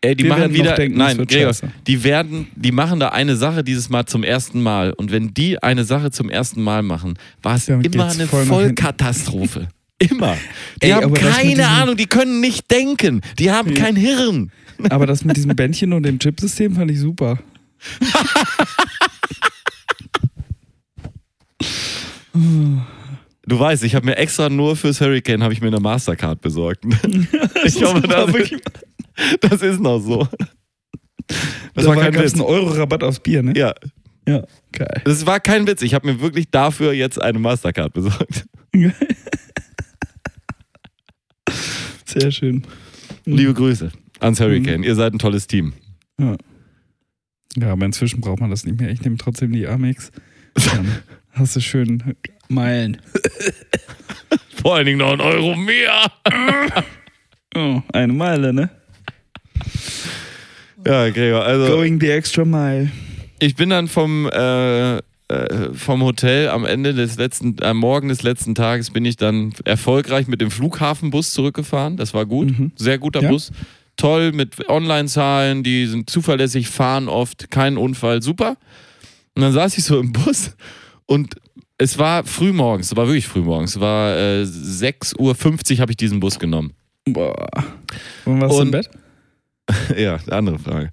[SPEAKER 3] Ey, die
[SPEAKER 2] wir
[SPEAKER 3] machen wieder.
[SPEAKER 2] denken,
[SPEAKER 3] nein, Gregor, die werden, die machen da eine Sache dieses Mal zum ersten Mal. Und wenn die eine Sache zum ersten Mal machen, war es
[SPEAKER 2] Damit
[SPEAKER 3] immer eine
[SPEAKER 2] voll.
[SPEAKER 3] Vollkatastrophe. Immer. Die
[SPEAKER 2] Ey,
[SPEAKER 3] haben keine Ahnung, die können nicht denken. Die haben
[SPEAKER 2] Ja.
[SPEAKER 3] kein Hirn.
[SPEAKER 2] Aber das mit diesem Bändchen und dem Chipsystem fand ich super.
[SPEAKER 3] Du weißt, ich habe mir extra nur fürs Hurricane habe ich mir eine Mastercard besorgt. ich
[SPEAKER 2] war
[SPEAKER 3] das, das ist noch so. Das
[SPEAKER 2] da
[SPEAKER 3] war kein Witz.
[SPEAKER 2] einen Euro-Rabatt aufs Bier, ne?
[SPEAKER 3] Ja,
[SPEAKER 2] Ja, geil.
[SPEAKER 3] das war kein Witz. Ich habe mir wirklich dafür jetzt eine Mastercard besorgt.
[SPEAKER 2] Sehr schön.
[SPEAKER 3] Liebe Grüße ans Hurricane. Ihr seid ein tolles Team.
[SPEAKER 2] Ja. Ja, aber inzwischen braucht man das nicht mehr. Ich nehme trotzdem die Amex. Dann hast du schön Meilen.
[SPEAKER 3] Vor allen Dingen noch ein Euro mehr.
[SPEAKER 2] Oh, eine Meile, ne?
[SPEAKER 3] Ja, Gregor, also
[SPEAKER 2] Going the extra mile.
[SPEAKER 3] ich bin dann vom, äh, äh, vom Hotel am Ende des letzten, am Morgen des letzten Tages bin ich dann erfolgreich mit dem Flughafenbus zurückgefahren. Das war gut.
[SPEAKER 2] Mhm.
[SPEAKER 3] Sehr guter
[SPEAKER 2] Ja.
[SPEAKER 3] Bus. Toll mit Online-Zahlen, die sind zuverlässig, fahren oft, kein Unfall, super. Und dann saß ich so im Bus und es war früh morgens, es war wirklich früh morgens, es war äh, 6.50 Uhr habe ich diesen Bus genommen.
[SPEAKER 2] Boah. Und warst du im Bett?
[SPEAKER 3] Ja, andere Frage.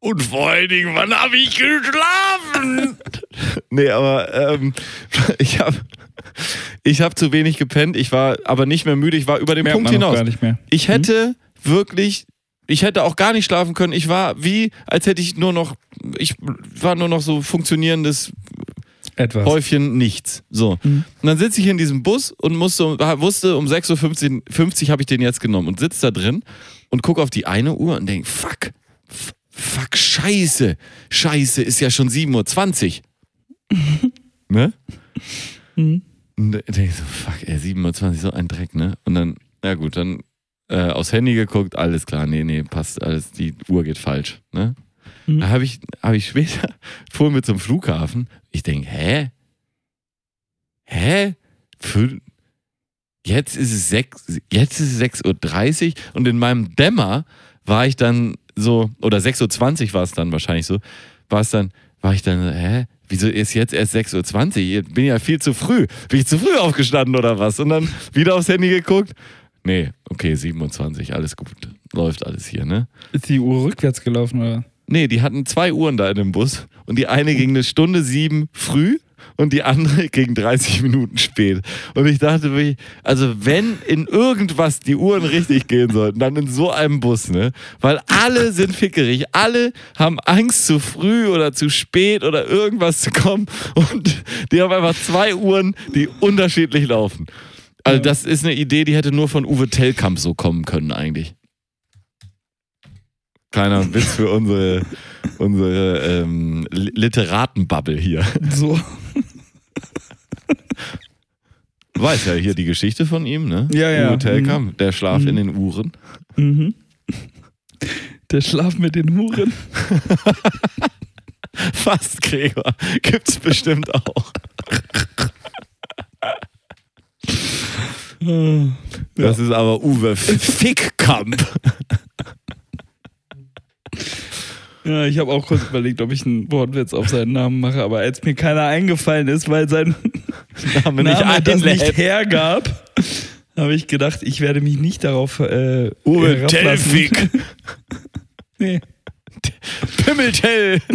[SPEAKER 3] Und vor allen Dingen, wann habe ich geschlafen? nee, aber ähm, ich habe ich hab zu wenig gepennt. Ich war aber nicht mehr müde. Ich war über den
[SPEAKER 2] Merkt
[SPEAKER 3] Punkt hinaus.
[SPEAKER 2] gar nicht mehr.
[SPEAKER 3] Ich hätte wirklich, ich hätte auch gar nicht schlafen können. Ich war wie, als hätte ich nur noch, ich war nur noch so funktionierendes
[SPEAKER 2] Etwas.
[SPEAKER 3] Häufchen nichts. So.
[SPEAKER 2] Mhm.
[SPEAKER 3] Und dann sitze ich in diesem Bus und musste, wusste, um 6.50 Uhr 50 habe ich den jetzt genommen und sitze da drin und gucke auf die eine Uhr und denke, fuck, fuck, scheiße, scheiße, ist ja schon 7.20 Uhr. ne?
[SPEAKER 2] Mhm.
[SPEAKER 3] Und dann denke ich so, fuck, ey, 7.20 Uhr, so ein Dreck, ne? Und dann, ja gut, dann äh, aufs Handy geguckt, alles klar, nee, nee, passt alles, die Uhr geht falsch, ne?
[SPEAKER 2] Mhm.
[SPEAKER 3] Da habe ich, hab ich später, fuhr mit zum Flughafen, ich denke, hä? Hä? Fün jetzt ist es sechs, jetzt ist es 6.30 Uhr und in meinem Dämmer war ich dann so, oder 6.20 Uhr war es dann wahrscheinlich so, war es dann, war ich dann, hä? Wieso ist jetzt erst 6.20 Uhr? Ich bin ja viel zu früh. Bin ich zu früh aufgestanden oder was? Und dann wieder aufs Handy geguckt. Nee, okay, 27, alles gut. Läuft alles hier, ne?
[SPEAKER 2] Ist die Uhr rückwärts gelaufen, oder?
[SPEAKER 3] Nee, die hatten zwei Uhren da in dem Bus und die eine ging eine Stunde sieben früh und die andere ging 30 Minuten spät. Und ich dachte wirklich, also wenn in irgendwas die Uhren richtig gehen sollten, dann in so einem Bus, ne? Weil alle sind fickerig, alle haben Angst zu früh oder zu spät oder irgendwas zu kommen und die haben einfach zwei Uhren, die unterschiedlich laufen. Also das ist eine Idee, die hätte nur von Uwe Tellkamp so kommen können eigentlich. Kleiner Witz für unsere, unsere ähm, Li- Literatenbubble hier.
[SPEAKER 2] So.
[SPEAKER 3] Weiß ja hier die Geschichte von ihm, ne?
[SPEAKER 2] Ja, ja.
[SPEAKER 3] Uwe Tellkamp, der Schlaf
[SPEAKER 2] Mhm.
[SPEAKER 3] in den Uhren.
[SPEAKER 2] Mhm. Der Schlaf mit den Huren.
[SPEAKER 3] Fast, Gregor. Gibt's bestimmt auch. Das ist aber Uwe Fickkamp.
[SPEAKER 2] Ja, ich habe auch kurz überlegt, ob ich einen Wortwitz auf seinen Namen mache, aber als mir keiner eingefallen ist, weil sein
[SPEAKER 3] Name
[SPEAKER 2] Name das nicht hergab, habe ich gedacht, ich werde mich nicht darauf äh,
[SPEAKER 3] Uwe. Tellfick.
[SPEAKER 2] Nee.
[SPEAKER 3] Pimmeltell.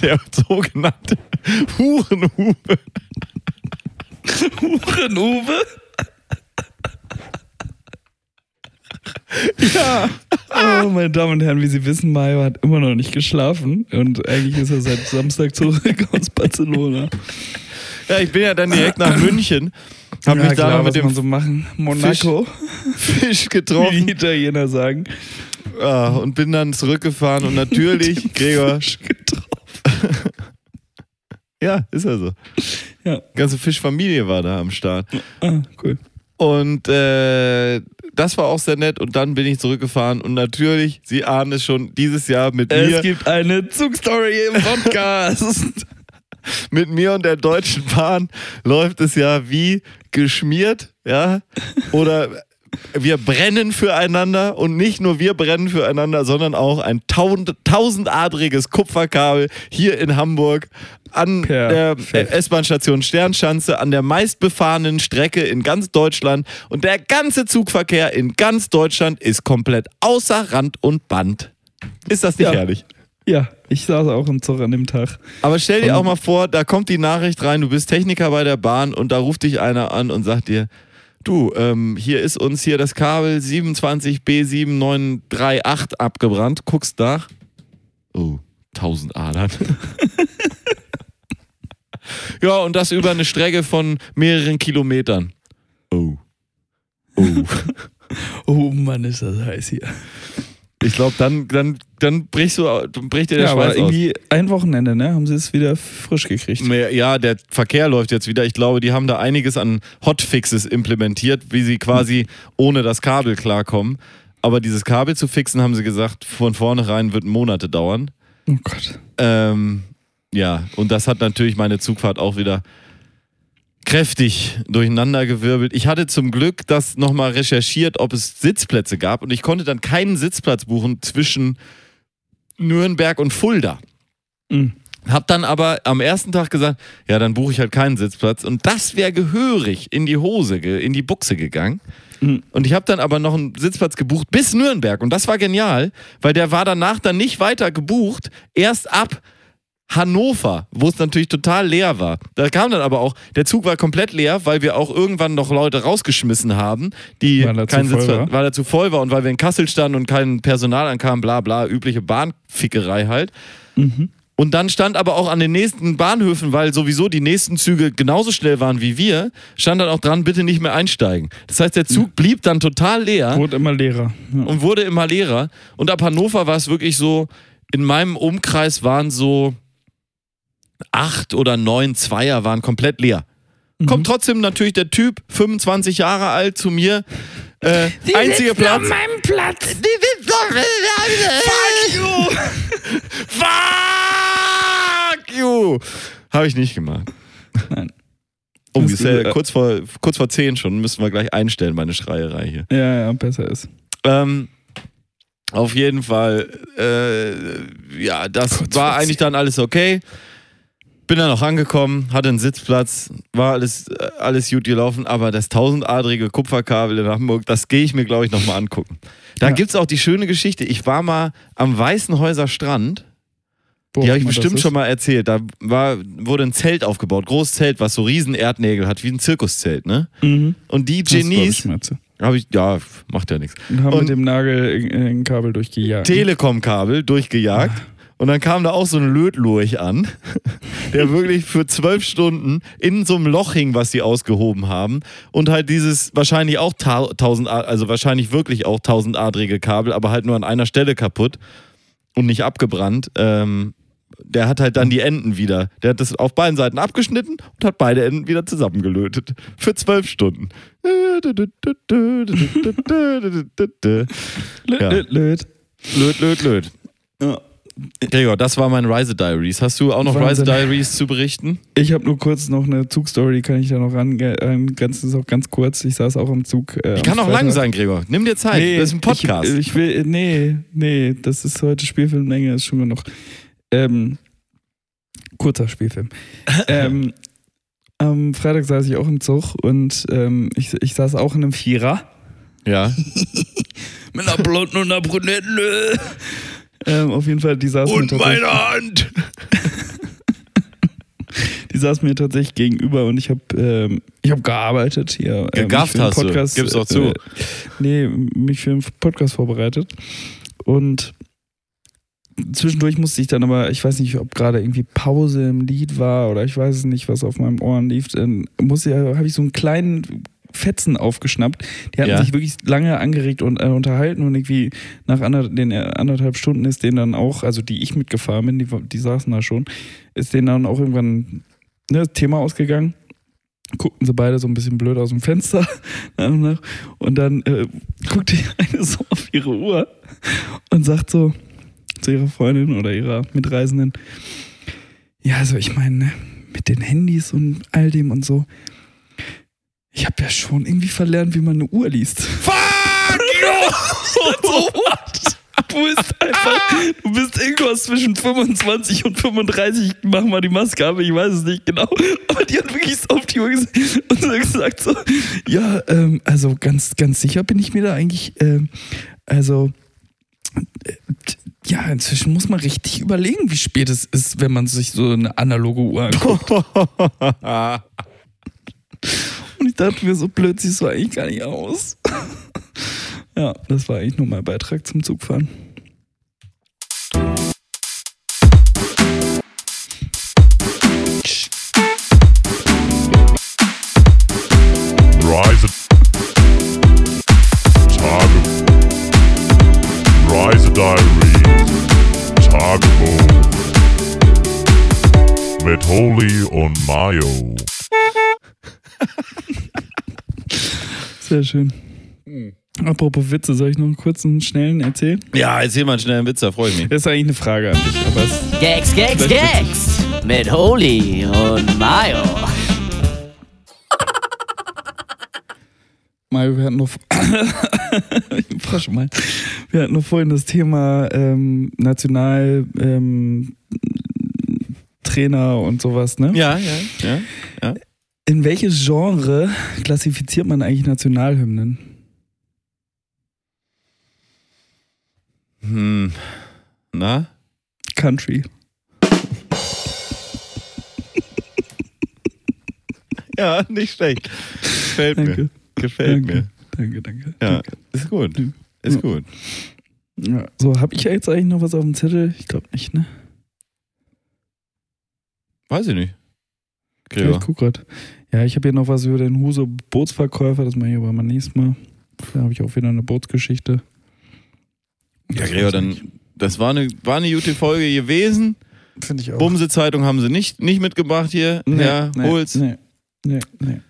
[SPEAKER 3] Der sogenannte Hurenhuwe.
[SPEAKER 2] Huren-Uwe?
[SPEAKER 3] Ja.
[SPEAKER 2] Oh, meine Damen und Herren, wie Sie wissen, Mario hat immer noch nicht geschlafen und eigentlich ist er seit Samstag zurück aus Barcelona.
[SPEAKER 3] Ja, ich bin ja dann direkt nach München. Hab mich da mit
[SPEAKER 2] was
[SPEAKER 3] dem
[SPEAKER 2] man so machen. Monaco,
[SPEAKER 3] Fisch
[SPEAKER 2] wie
[SPEAKER 3] getroffen
[SPEAKER 2] die Italiener sagen.
[SPEAKER 3] ah, und bin dann zurückgefahren und natürlich, Gregor,
[SPEAKER 2] Fisch getroffen.
[SPEAKER 3] ja, ist ja so.
[SPEAKER 2] Ja.
[SPEAKER 3] Ganze Fischfamilie war da am Start.
[SPEAKER 2] Ah, cool.
[SPEAKER 3] Und äh, das war auch sehr nett. Und dann bin ich zurückgefahren. Und natürlich, Sie ahnen es schon, dieses Jahr mit
[SPEAKER 2] Es
[SPEAKER 3] mir,
[SPEAKER 2] gibt eine Zugstory im Podcast.
[SPEAKER 3] mit mir und der Deutschen Bahn läuft es ja wie geschmiert, ja. Oder wir brennen füreinander und nicht nur wir brennen füreinander, sondern auch ein tausend, tausendadriges Kupferkabel hier in Hamburg an der
[SPEAKER 2] Perfekt.
[SPEAKER 3] S-Bahn-Station Sternschanze, an der meistbefahrenen Strecke in ganz Deutschland. Und der ganze Zugverkehr in ganz Deutschland ist komplett außer Rand und Band. Ist das nicht
[SPEAKER 2] Ja.
[SPEAKER 3] herrlich?
[SPEAKER 2] Ja, ich saß auch im Zug an dem Tag.
[SPEAKER 3] Aber stell dir auch mal vor, da kommt die Nachricht rein, du bist Techniker bei der Bahn und da ruft dich einer an und sagt dir, du, ähm, hier ist uns hier das Kabel 27B7938 abgebrannt, guckst nach. Oh, 1000 Adern. ja, und das über eine Strecke von mehreren Kilometern. Oh. Oh.
[SPEAKER 2] Oh Mann, ist das heiß hier.
[SPEAKER 3] Ich glaube, dann, dann, dann brichst du, dann bricht dir der
[SPEAKER 2] Ja, aber
[SPEAKER 3] Schweiß aus.
[SPEAKER 2] irgendwie ein Wochenende, ne? Haben sie es wieder frisch gekriegt.
[SPEAKER 3] Ja, der Verkehr läuft jetzt wieder. Ich glaube, die haben da einiges an Hotfixes implementiert, wie sie quasi ohne das Kabel klarkommen. Aber dieses Kabel zu fixen, haben sie gesagt, von vornherein wird Monate dauern.
[SPEAKER 2] Oh Gott.
[SPEAKER 3] Ähm, ja, und das hat natürlich meine Zugfahrt auch wieder kräftig durcheinandergewirbelt. Ich hatte zum Glück das nochmal recherchiert, ob es Sitzplätze gab und ich konnte dann keinen Sitzplatz buchen zwischen Nürnberg und Fulda.
[SPEAKER 2] Mhm.
[SPEAKER 3] Hab dann aber am ersten Tag gesagt, ja, dann buche ich halt keinen Sitzplatz. Und das wäre gehörig in die Hose, in die Buchse gegangen.
[SPEAKER 2] Mhm.
[SPEAKER 3] Und ich habe dann aber noch einen Sitzplatz gebucht bis Nürnberg. Und das war genial, weil der war danach dann nicht weiter gebucht. Erst ab Hannover, wo es natürlich total leer war. Da kam dann aber auch, der Zug war komplett leer, weil wir auch irgendwann noch Leute rausgeschmissen haben, die
[SPEAKER 2] Weil er zu
[SPEAKER 3] keinen
[SPEAKER 2] voll
[SPEAKER 3] Sitzplatz,
[SPEAKER 2] war?
[SPEAKER 3] weil er zu voll war und weil wir in Kassel standen und kein Personal ankam, bla bla, übliche Bahnfickerei halt.
[SPEAKER 2] Mhm.
[SPEAKER 3] Und dann stand aber auch an den nächsten Bahnhöfen, weil sowieso die nächsten Züge genauso schnell waren wie wir, stand dann auch dran, bitte nicht mehr einsteigen. Das heißt, der Zug blieb dann total leer
[SPEAKER 2] Wurde immer leerer. Ja.
[SPEAKER 3] und wurde immer leerer. Und ab Hannover war es wirklich so, in meinem Umkreis waren so acht oder neun Zweier waren komplett leer. Kommt trotzdem natürlich der Typ, 25 Jahre alt, zu mir. Äh, einziger Platz.
[SPEAKER 2] meinem Platz.
[SPEAKER 3] Die sitzt auf Fuck you! Fuck you! Habe ich nicht gemacht.
[SPEAKER 2] Nein.
[SPEAKER 3] Oh, ist ja
[SPEAKER 2] äh,
[SPEAKER 3] kurz vor, kurz vor 10 schon. Müssen wir gleich einstellen, meine Schreierei hier.
[SPEAKER 2] Ja, ja, besser ist.
[SPEAKER 3] Ähm, auf jeden Fall, äh, ja, das
[SPEAKER 2] Kurz
[SPEAKER 3] war eigentlich dann alles okay. Bin dann auch angekommen, hatte einen Sitzplatz, war alles, äh, alles gut gelaufen, aber das tausendadrige Kupferkabel in Hamburg, das gehe ich mir, glaube ich, nochmal angucken. Da
[SPEAKER 2] Ja.
[SPEAKER 3] gibt es auch die schöne Geschichte. Ich war mal am Weißenhäuser Strand,
[SPEAKER 2] Wo
[SPEAKER 3] die habe ich bestimmt schon mal erzählt. Da war, wurde ein Zelt aufgebaut, großes Zelt, was so riesen Erdnägel hat, wie ein Zirkuszelt, ne?
[SPEAKER 2] Mhm.
[SPEAKER 3] Und die Genies, habe ich, ja, macht ja nichts.
[SPEAKER 2] Und haben
[SPEAKER 3] Und-
[SPEAKER 2] mit dem Nagel in- in ein Kabel durchgejagt.
[SPEAKER 3] Telekom-Kabel durchgejagt. Und dann kam da auch so ein Lötlurch an, der wirklich für zwölf Stunden in so einem Loch hing, was sie ausgehoben haben. Und halt dieses wahrscheinlich auch ta- tausend, also wahrscheinlich wirklich auch tausendadrige Kabel, aber halt nur an einer Stelle kaputt und nicht abgebrannt. Ähm, der hat halt dann die Enden wieder. Der hat das auf beiden Seiten abgeschnitten und hat beide Enden wieder zusammengelötet. Für zwölf Stunden.
[SPEAKER 2] Löt, löt, löt.
[SPEAKER 3] Löt, löt, löt.
[SPEAKER 2] Ja.
[SPEAKER 3] Gregor, das war mein Reise Diaries. Hast du auch noch
[SPEAKER 2] Wahnsinn.
[SPEAKER 3] Diaries zu berichten?
[SPEAKER 2] Ich habe nur kurz noch eine Zugstory, die kann ich da noch ran. Ganz, ist auch ganz kurz. Ich saß auch im Zug. Äh,
[SPEAKER 3] Die kann auch lang sein, Gregor. Nimm dir Zeit. das ist ein Podcast.
[SPEAKER 2] Ich, ich will, nee, nee, das ist heute Spielfilmlänge, ist schon genug. Ähm, kurzer Spielfilm. ähm, am Freitag saß ich auch im Zug und ähm, ich, ich saß auch in einem Vierer.
[SPEAKER 3] ja.
[SPEAKER 2] Mit einer blonden und einer brünetten. Äh. ähm, auf jeden Fall, die saß mir tatsächlich,
[SPEAKER 3] Hand.
[SPEAKER 2] die saß mir tatsächlich gegenüber und ich habe ähm, ich hab gearbeitet hier. äh,
[SPEAKER 3] Gegafft hast du.
[SPEAKER 2] Podcast,
[SPEAKER 3] Gib's doch zu.
[SPEAKER 2] Äh, nee, mich für den Podcast vorbereitet. Und zwischendurch musste ich dann aber, ich weiß nicht, ob gerade irgendwie Pause im Lied war oder ich weiß es nicht, was auf meinem Ohren lief. Dann musste, habe ich so einen kleinen Fetzen aufgeschnappt. Die hatten
[SPEAKER 3] Ja.
[SPEAKER 2] sich wirklich lange angeregt und äh, unterhalten und irgendwie nach ander, den äh, anderthalb Stunden ist denen dann auch, also die ich mitgefahren bin, die, die saßen da schon, ist denen dann auch irgendwann ne, das Thema ausgegangen. Guckten sie beide so ein bisschen blöd aus dem Fenster. Und dann äh, guckt die eine so auf ihre Uhr und sagt so zu ihrer Freundin oder ihrer Mitreisenden, ja, also ich meine, ne, mit den Handys und all dem und so, ich habe ja schon irgendwie verlernt, wie man eine Uhr liest.
[SPEAKER 3] Fuck you!
[SPEAKER 2] so, what? Du bist einfach, du bist irgendwas zwischen 25 und 35. Mach mal die Maske ab, ich weiß es nicht genau. Aber die hat wirklich so auf die Uhr gesagt und so gesagt so, ja, ähm, also ganz, ganz sicher bin ich mir da eigentlich, ähm, also, äh, ja, inzwischen muss man richtig überlegen, wie spät es ist, wenn man sich so eine analoge Uhr anguckt. ich dachte mir so blöd, siehst du eigentlich gar nicht aus. ja, das war eigentlich nur mein Beitrag zum Zugfahren.
[SPEAKER 1] Rise. Tage. Rise Diary. Tagebuch. Mit Holy und Mayo.
[SPEAKER 2] Sehr schön. Apropos Witze, soll ich noch einen kurzen, schnellen erzählen?
[SPEAKER 3] Ja, erzähl mal einen schnellen Witz, da freue ich mich.
[SPEAKER 2] Das ist eigentlich eine Frage an dich, aber es
[SPEAKER 4] Gags, Gags, Gags. Mit Holy und Mayo.
[SPEAKER 2] Mario, wir hatten noch. Frosch mal. Wir hatten noch vorhin das Thema ähm, National ähm, Trainer und sowas, ne?
[SPEAKER 3] Ja, ja, ja. ja.
[SPEAKER 2] In welches Genre klassifiziert man eigentlich Nationalhymnen?
[SPEAKER 3] Hm. Na?
[SPEAKER 2] Country.
[SPEAKER 3] Ja, nicht schlecht. Gefällt
[SPEAKER 2] Danke.
[SPEAKER 3] mir. Gefällt
[SPEAKER 2] danke.
[SPEAKER 3] mir.
[SPEAKER 2] Danke, danke.
[SPEAKER 3] Ja,
[SPEAKER 2] danke.
[SPEAKER 3] ist gut. Ist
[SPEAKER 2] Ja.
[SPEAKER 3] gut.
[SPEAKER 2] Ja. So, habe ich jetzt eigentlich noch was auf dem Zettel? Ich glaube nicht, ne?
[SPEAKER 3] Weiß ich nicht.
[SPEAKER 2] Ja,
[SPEAKER 3] Gregor.
[SPEAKER 2] ich guck grad. Ja, ich habe hier noch was über den Huso Bootsverkäufer, das mache ich aber mal nächstes Mal. Da habe ich auch wieder eine Bootsgeschichte.
[SPEAKER 3] Ja, Gregor, dann, das war eine, war eine gute Folge gewesen.
[SPEAKER 2] Finde ich auch.
[SPEAKER 3] Bumse-Zeitung haben sie nicht, nicht mitgebracht hier.
[SPEAKER 2] Nee,
[SPEAKER 3] ja,
[SPEAKER 2] nee,
[SPEAKER 3] hol's.
[SPEAKER 2] Nee, nee, nee.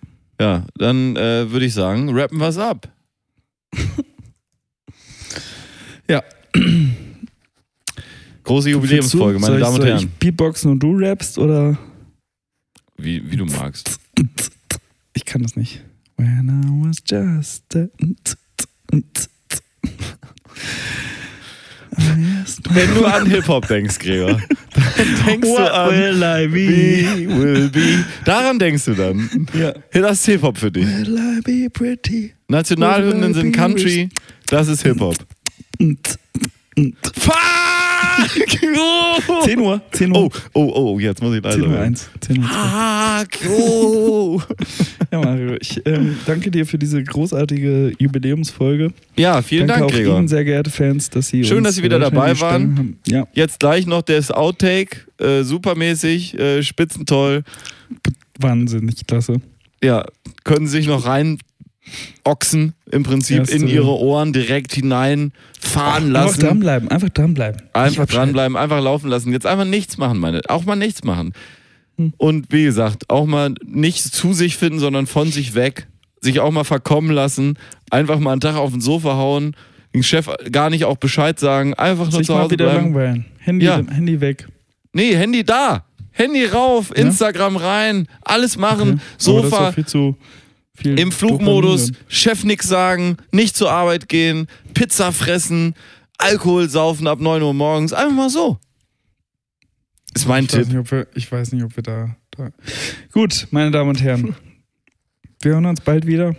[SPEAKER 3] Ja, dann äh, würde ich sagen, rappen wir's ab.
[SPEAKER 2] Ja.
[SPEAKER 3] Große Jubiläumsfolge, meine
[SPEAKER 2] Soll
[SPEAKER 3] Damen und
[SPEAKER 2] soll
[SPEAKER 3] Herren.
[SPEAKER 2] Ich Beatboxen und du rappst oder?
[SPEAKER 3] Wie, wie du magst.
[SPEAKER 2] Ich kann das nicht. When I was just a
[SPEAKER 3] Wenn du an Hip-Hop denkst, Gregor, dann denkst
[SPEAKER 2] What
[SPEAKER 3] du an
[SPEAKER 2] will I be?
[SPEAKER 3] We will be. Daran denkst du dann.
[SPEAKER 2] Ja.
[SPEAKER 3] Das ist Hip-Hop für dich.
[SPEAKER 2] Will I be pretty?
[SPEAKER 3] Nationalhymnen sind Country, das ist Hip-Hop. Fuck! Oh.
[SPEAKER 2] 10 Uhr. 10 Uhr.
[SPEAKER 3] Oh, oh, oh, jetzt muss ich leiser
[SPEAKER 2] 10 Uhr
[SPEAKER 3] werden.
[SPEAKER 2] 1. 10 Uhr 2.
[SPEAKER 3] Fuck! Oh.
[SPEAKER 2] Ja, Mario, ich ähm, danke dir für diese großartige Jubiläumsfolge.
[SPEAKER 3] Ja, vielen
[SPEAKER 2] danke
[SPEAKER 3] Dank,
[SPEAKER 2] auch
[SPEAKER 3] Gregor.
[SPEAKER 2] Ihnen, sehr geehrte Fans, dass Sie
[SPEAKER 3] Schön,
[SPEAKER 2] uns
[SPEAKER 3] dass Sie wieder
[SPEAKER 2] weiterhin
[SPEAKER 3] dabei waren.
[SPEAKER 2] Haben. Ja,
[SPEAKER 3] Jetzt gleich noch das Outtake, äh, supermäßig, äh, spitzentoll.
[SPEAKER 2] wahnsinnig klasse.
[SPEAKER 3] Ja, können sich noch rein ochsen im Prinzip
[SPEAKER 2] Erste-
[SPEAKER 3] in ihre Ohren direkt hinein fahren
[SPEAKER 2] Einfach
[SPEAKER 3] lassen.
[SPEAKER 2] dranbleiben, einfach dranbleiben.
[SPEAKER 3] Einfach dranbleiben, einfach laufen lassen. Jetzt einfach nichts machen, meine. Auch mal nichts machen.
[SPEAKER 2] Hm.
[SPEAKER 3] Und wie gesagt, auch mal nicht zu sich finden, sondern von sich weg. Sich auch mal verkommen lassen. Einfach mal einen Tag auf den Sofa hauen. Den Chef gar nicht auch Bescheid sagen. Einfach nur
[SPEAKER 2] Sich
[SPEAKER 3] zu
[SPEAKER 2] mal
[SPEAKER 3] Hause
[SPEAKER 2] wieder
[SPEAKER 3] bleiben.
[SPEAKER 2] langweilen. Handy,
[SPEAKER 3] Ja.
[SPEAKER 2] Handy weg.
[SPEAKER 3] Nee, Handy da. Handy rauf,
[SPEAKER 2] Ja?
[SPEAKER 3] Instagram rein, alles machen,
[SPEAKER 2] Okay. Aber das ist
[SPEAKER 3] Sofa
[SPEAKER 2] viel zu viel
[SPEAKER 3] im Flugmodus, Chef nix sagen, nicht zur Arbeit gehen, Pizza fressen, Alkohol saufen ab 9 Uhr morgens. Einfach mal so. Ist mein
[SPEAKER 2] Ich weiß,
[SPEAKER 3] Tipp.
[SPEAKER 2] nicht, ob wir, ich weiß nicht, ob wir da, da. Gut, meine Damen und Herren. Wir hören uns bald wieder.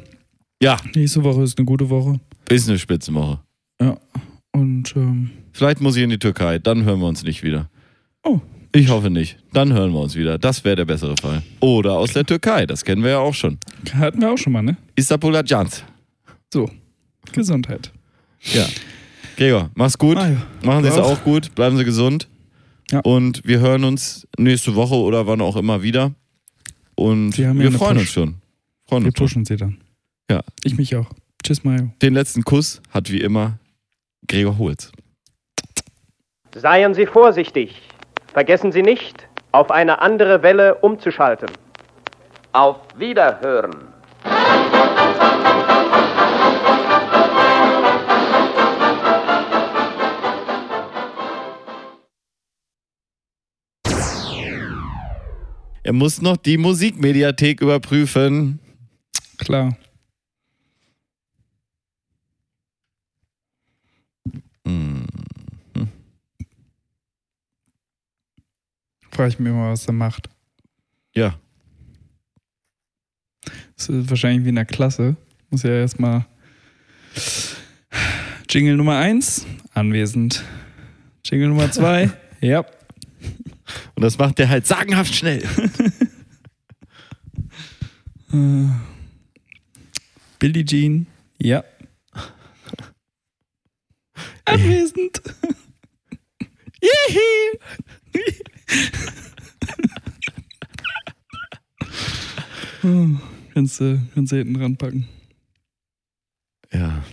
[SPEAKER 3] Ja,
[SPEAKER 2] Nächste Woche ist eine gute Woche.
[SPEAKER 3] ist eine Spitzenwoche.
[SPEAKER 2] Ja. Und ähm,
[SPEAKER 3] Vielleicht muss ich in die Türkei, dann hören wir uns nicht wieder.
[SPEAKER 2] Oh.
[SPEAKER 3] Ich hoffe nicht. Dann hören wir uns wieder. Das wäre der bessere Fall. Oder aus der Türkei, das kennen wir ja auch schon.
[SPEAKER 2] hatten wir auch schon mal, ne?
[SPEAKER 3] Istanbul Ajans.
[SPEAKER 2] So. Gesundheit.
[SPEAKER 3] Ja. Gregor, mach's gut.
[SPEAKER 2] Ah, ja.
[SPEAKER 3] Machen Sie es
[SPEAKER 2] auch.
[SPEAKER 3] gut. Bleiben Sie gesund.
[SPEAKER 2] Ja.
[SPEAKER 3] Und wir hören uns nächste Woche oder wann auch immer wieder. Und
[SPEAKER 2] Wir haben ja
[SPEAKER 3] freuen
[SPEAKER 2] Push.
[SPEAKER 3] uns schon. Freuen
[SPEAKER 2] Wir
[SPEAKER 3] uns schon.
[SPEAKER 2] pushen sie dann.
[SPEAKER 3] Ja.
[SPEAKER 2] Ich mich auch. Tschüss, Mario.
[SPEAKER 3] Den letzten Kuss hat wie immer Gregor Holz.
[SPEAKER 5] Seien Sie vorsichtig. Vergessen Sie nicht, auf eine andere Welle umzuschalten.
[SPEAKER 6] Auf Wiederhören.
[SPEAKER 3] Er muss noch die Musikmediathek überprüfen.
[SPEAKER 2] Klar.
[SPEAKER 3] Hm.
[SPEAKER 2] Frage ich mich mal, was er macht.
[SPEAKER 3] Ja.
[SPEAKER 2] Das ist wahrscheinlich wie in der Klasse. Muss ja erstmal. Jingle Nummer 1, anwesend. Jingle Nummer 2, ja.
[SPEAKER 3] Und das macht der halt sagenhaft schnell.
[SPEAKER 2] Billie Jean, ja. Anwesend. oh, kannst, kannst du hinten ranpacken. Ja.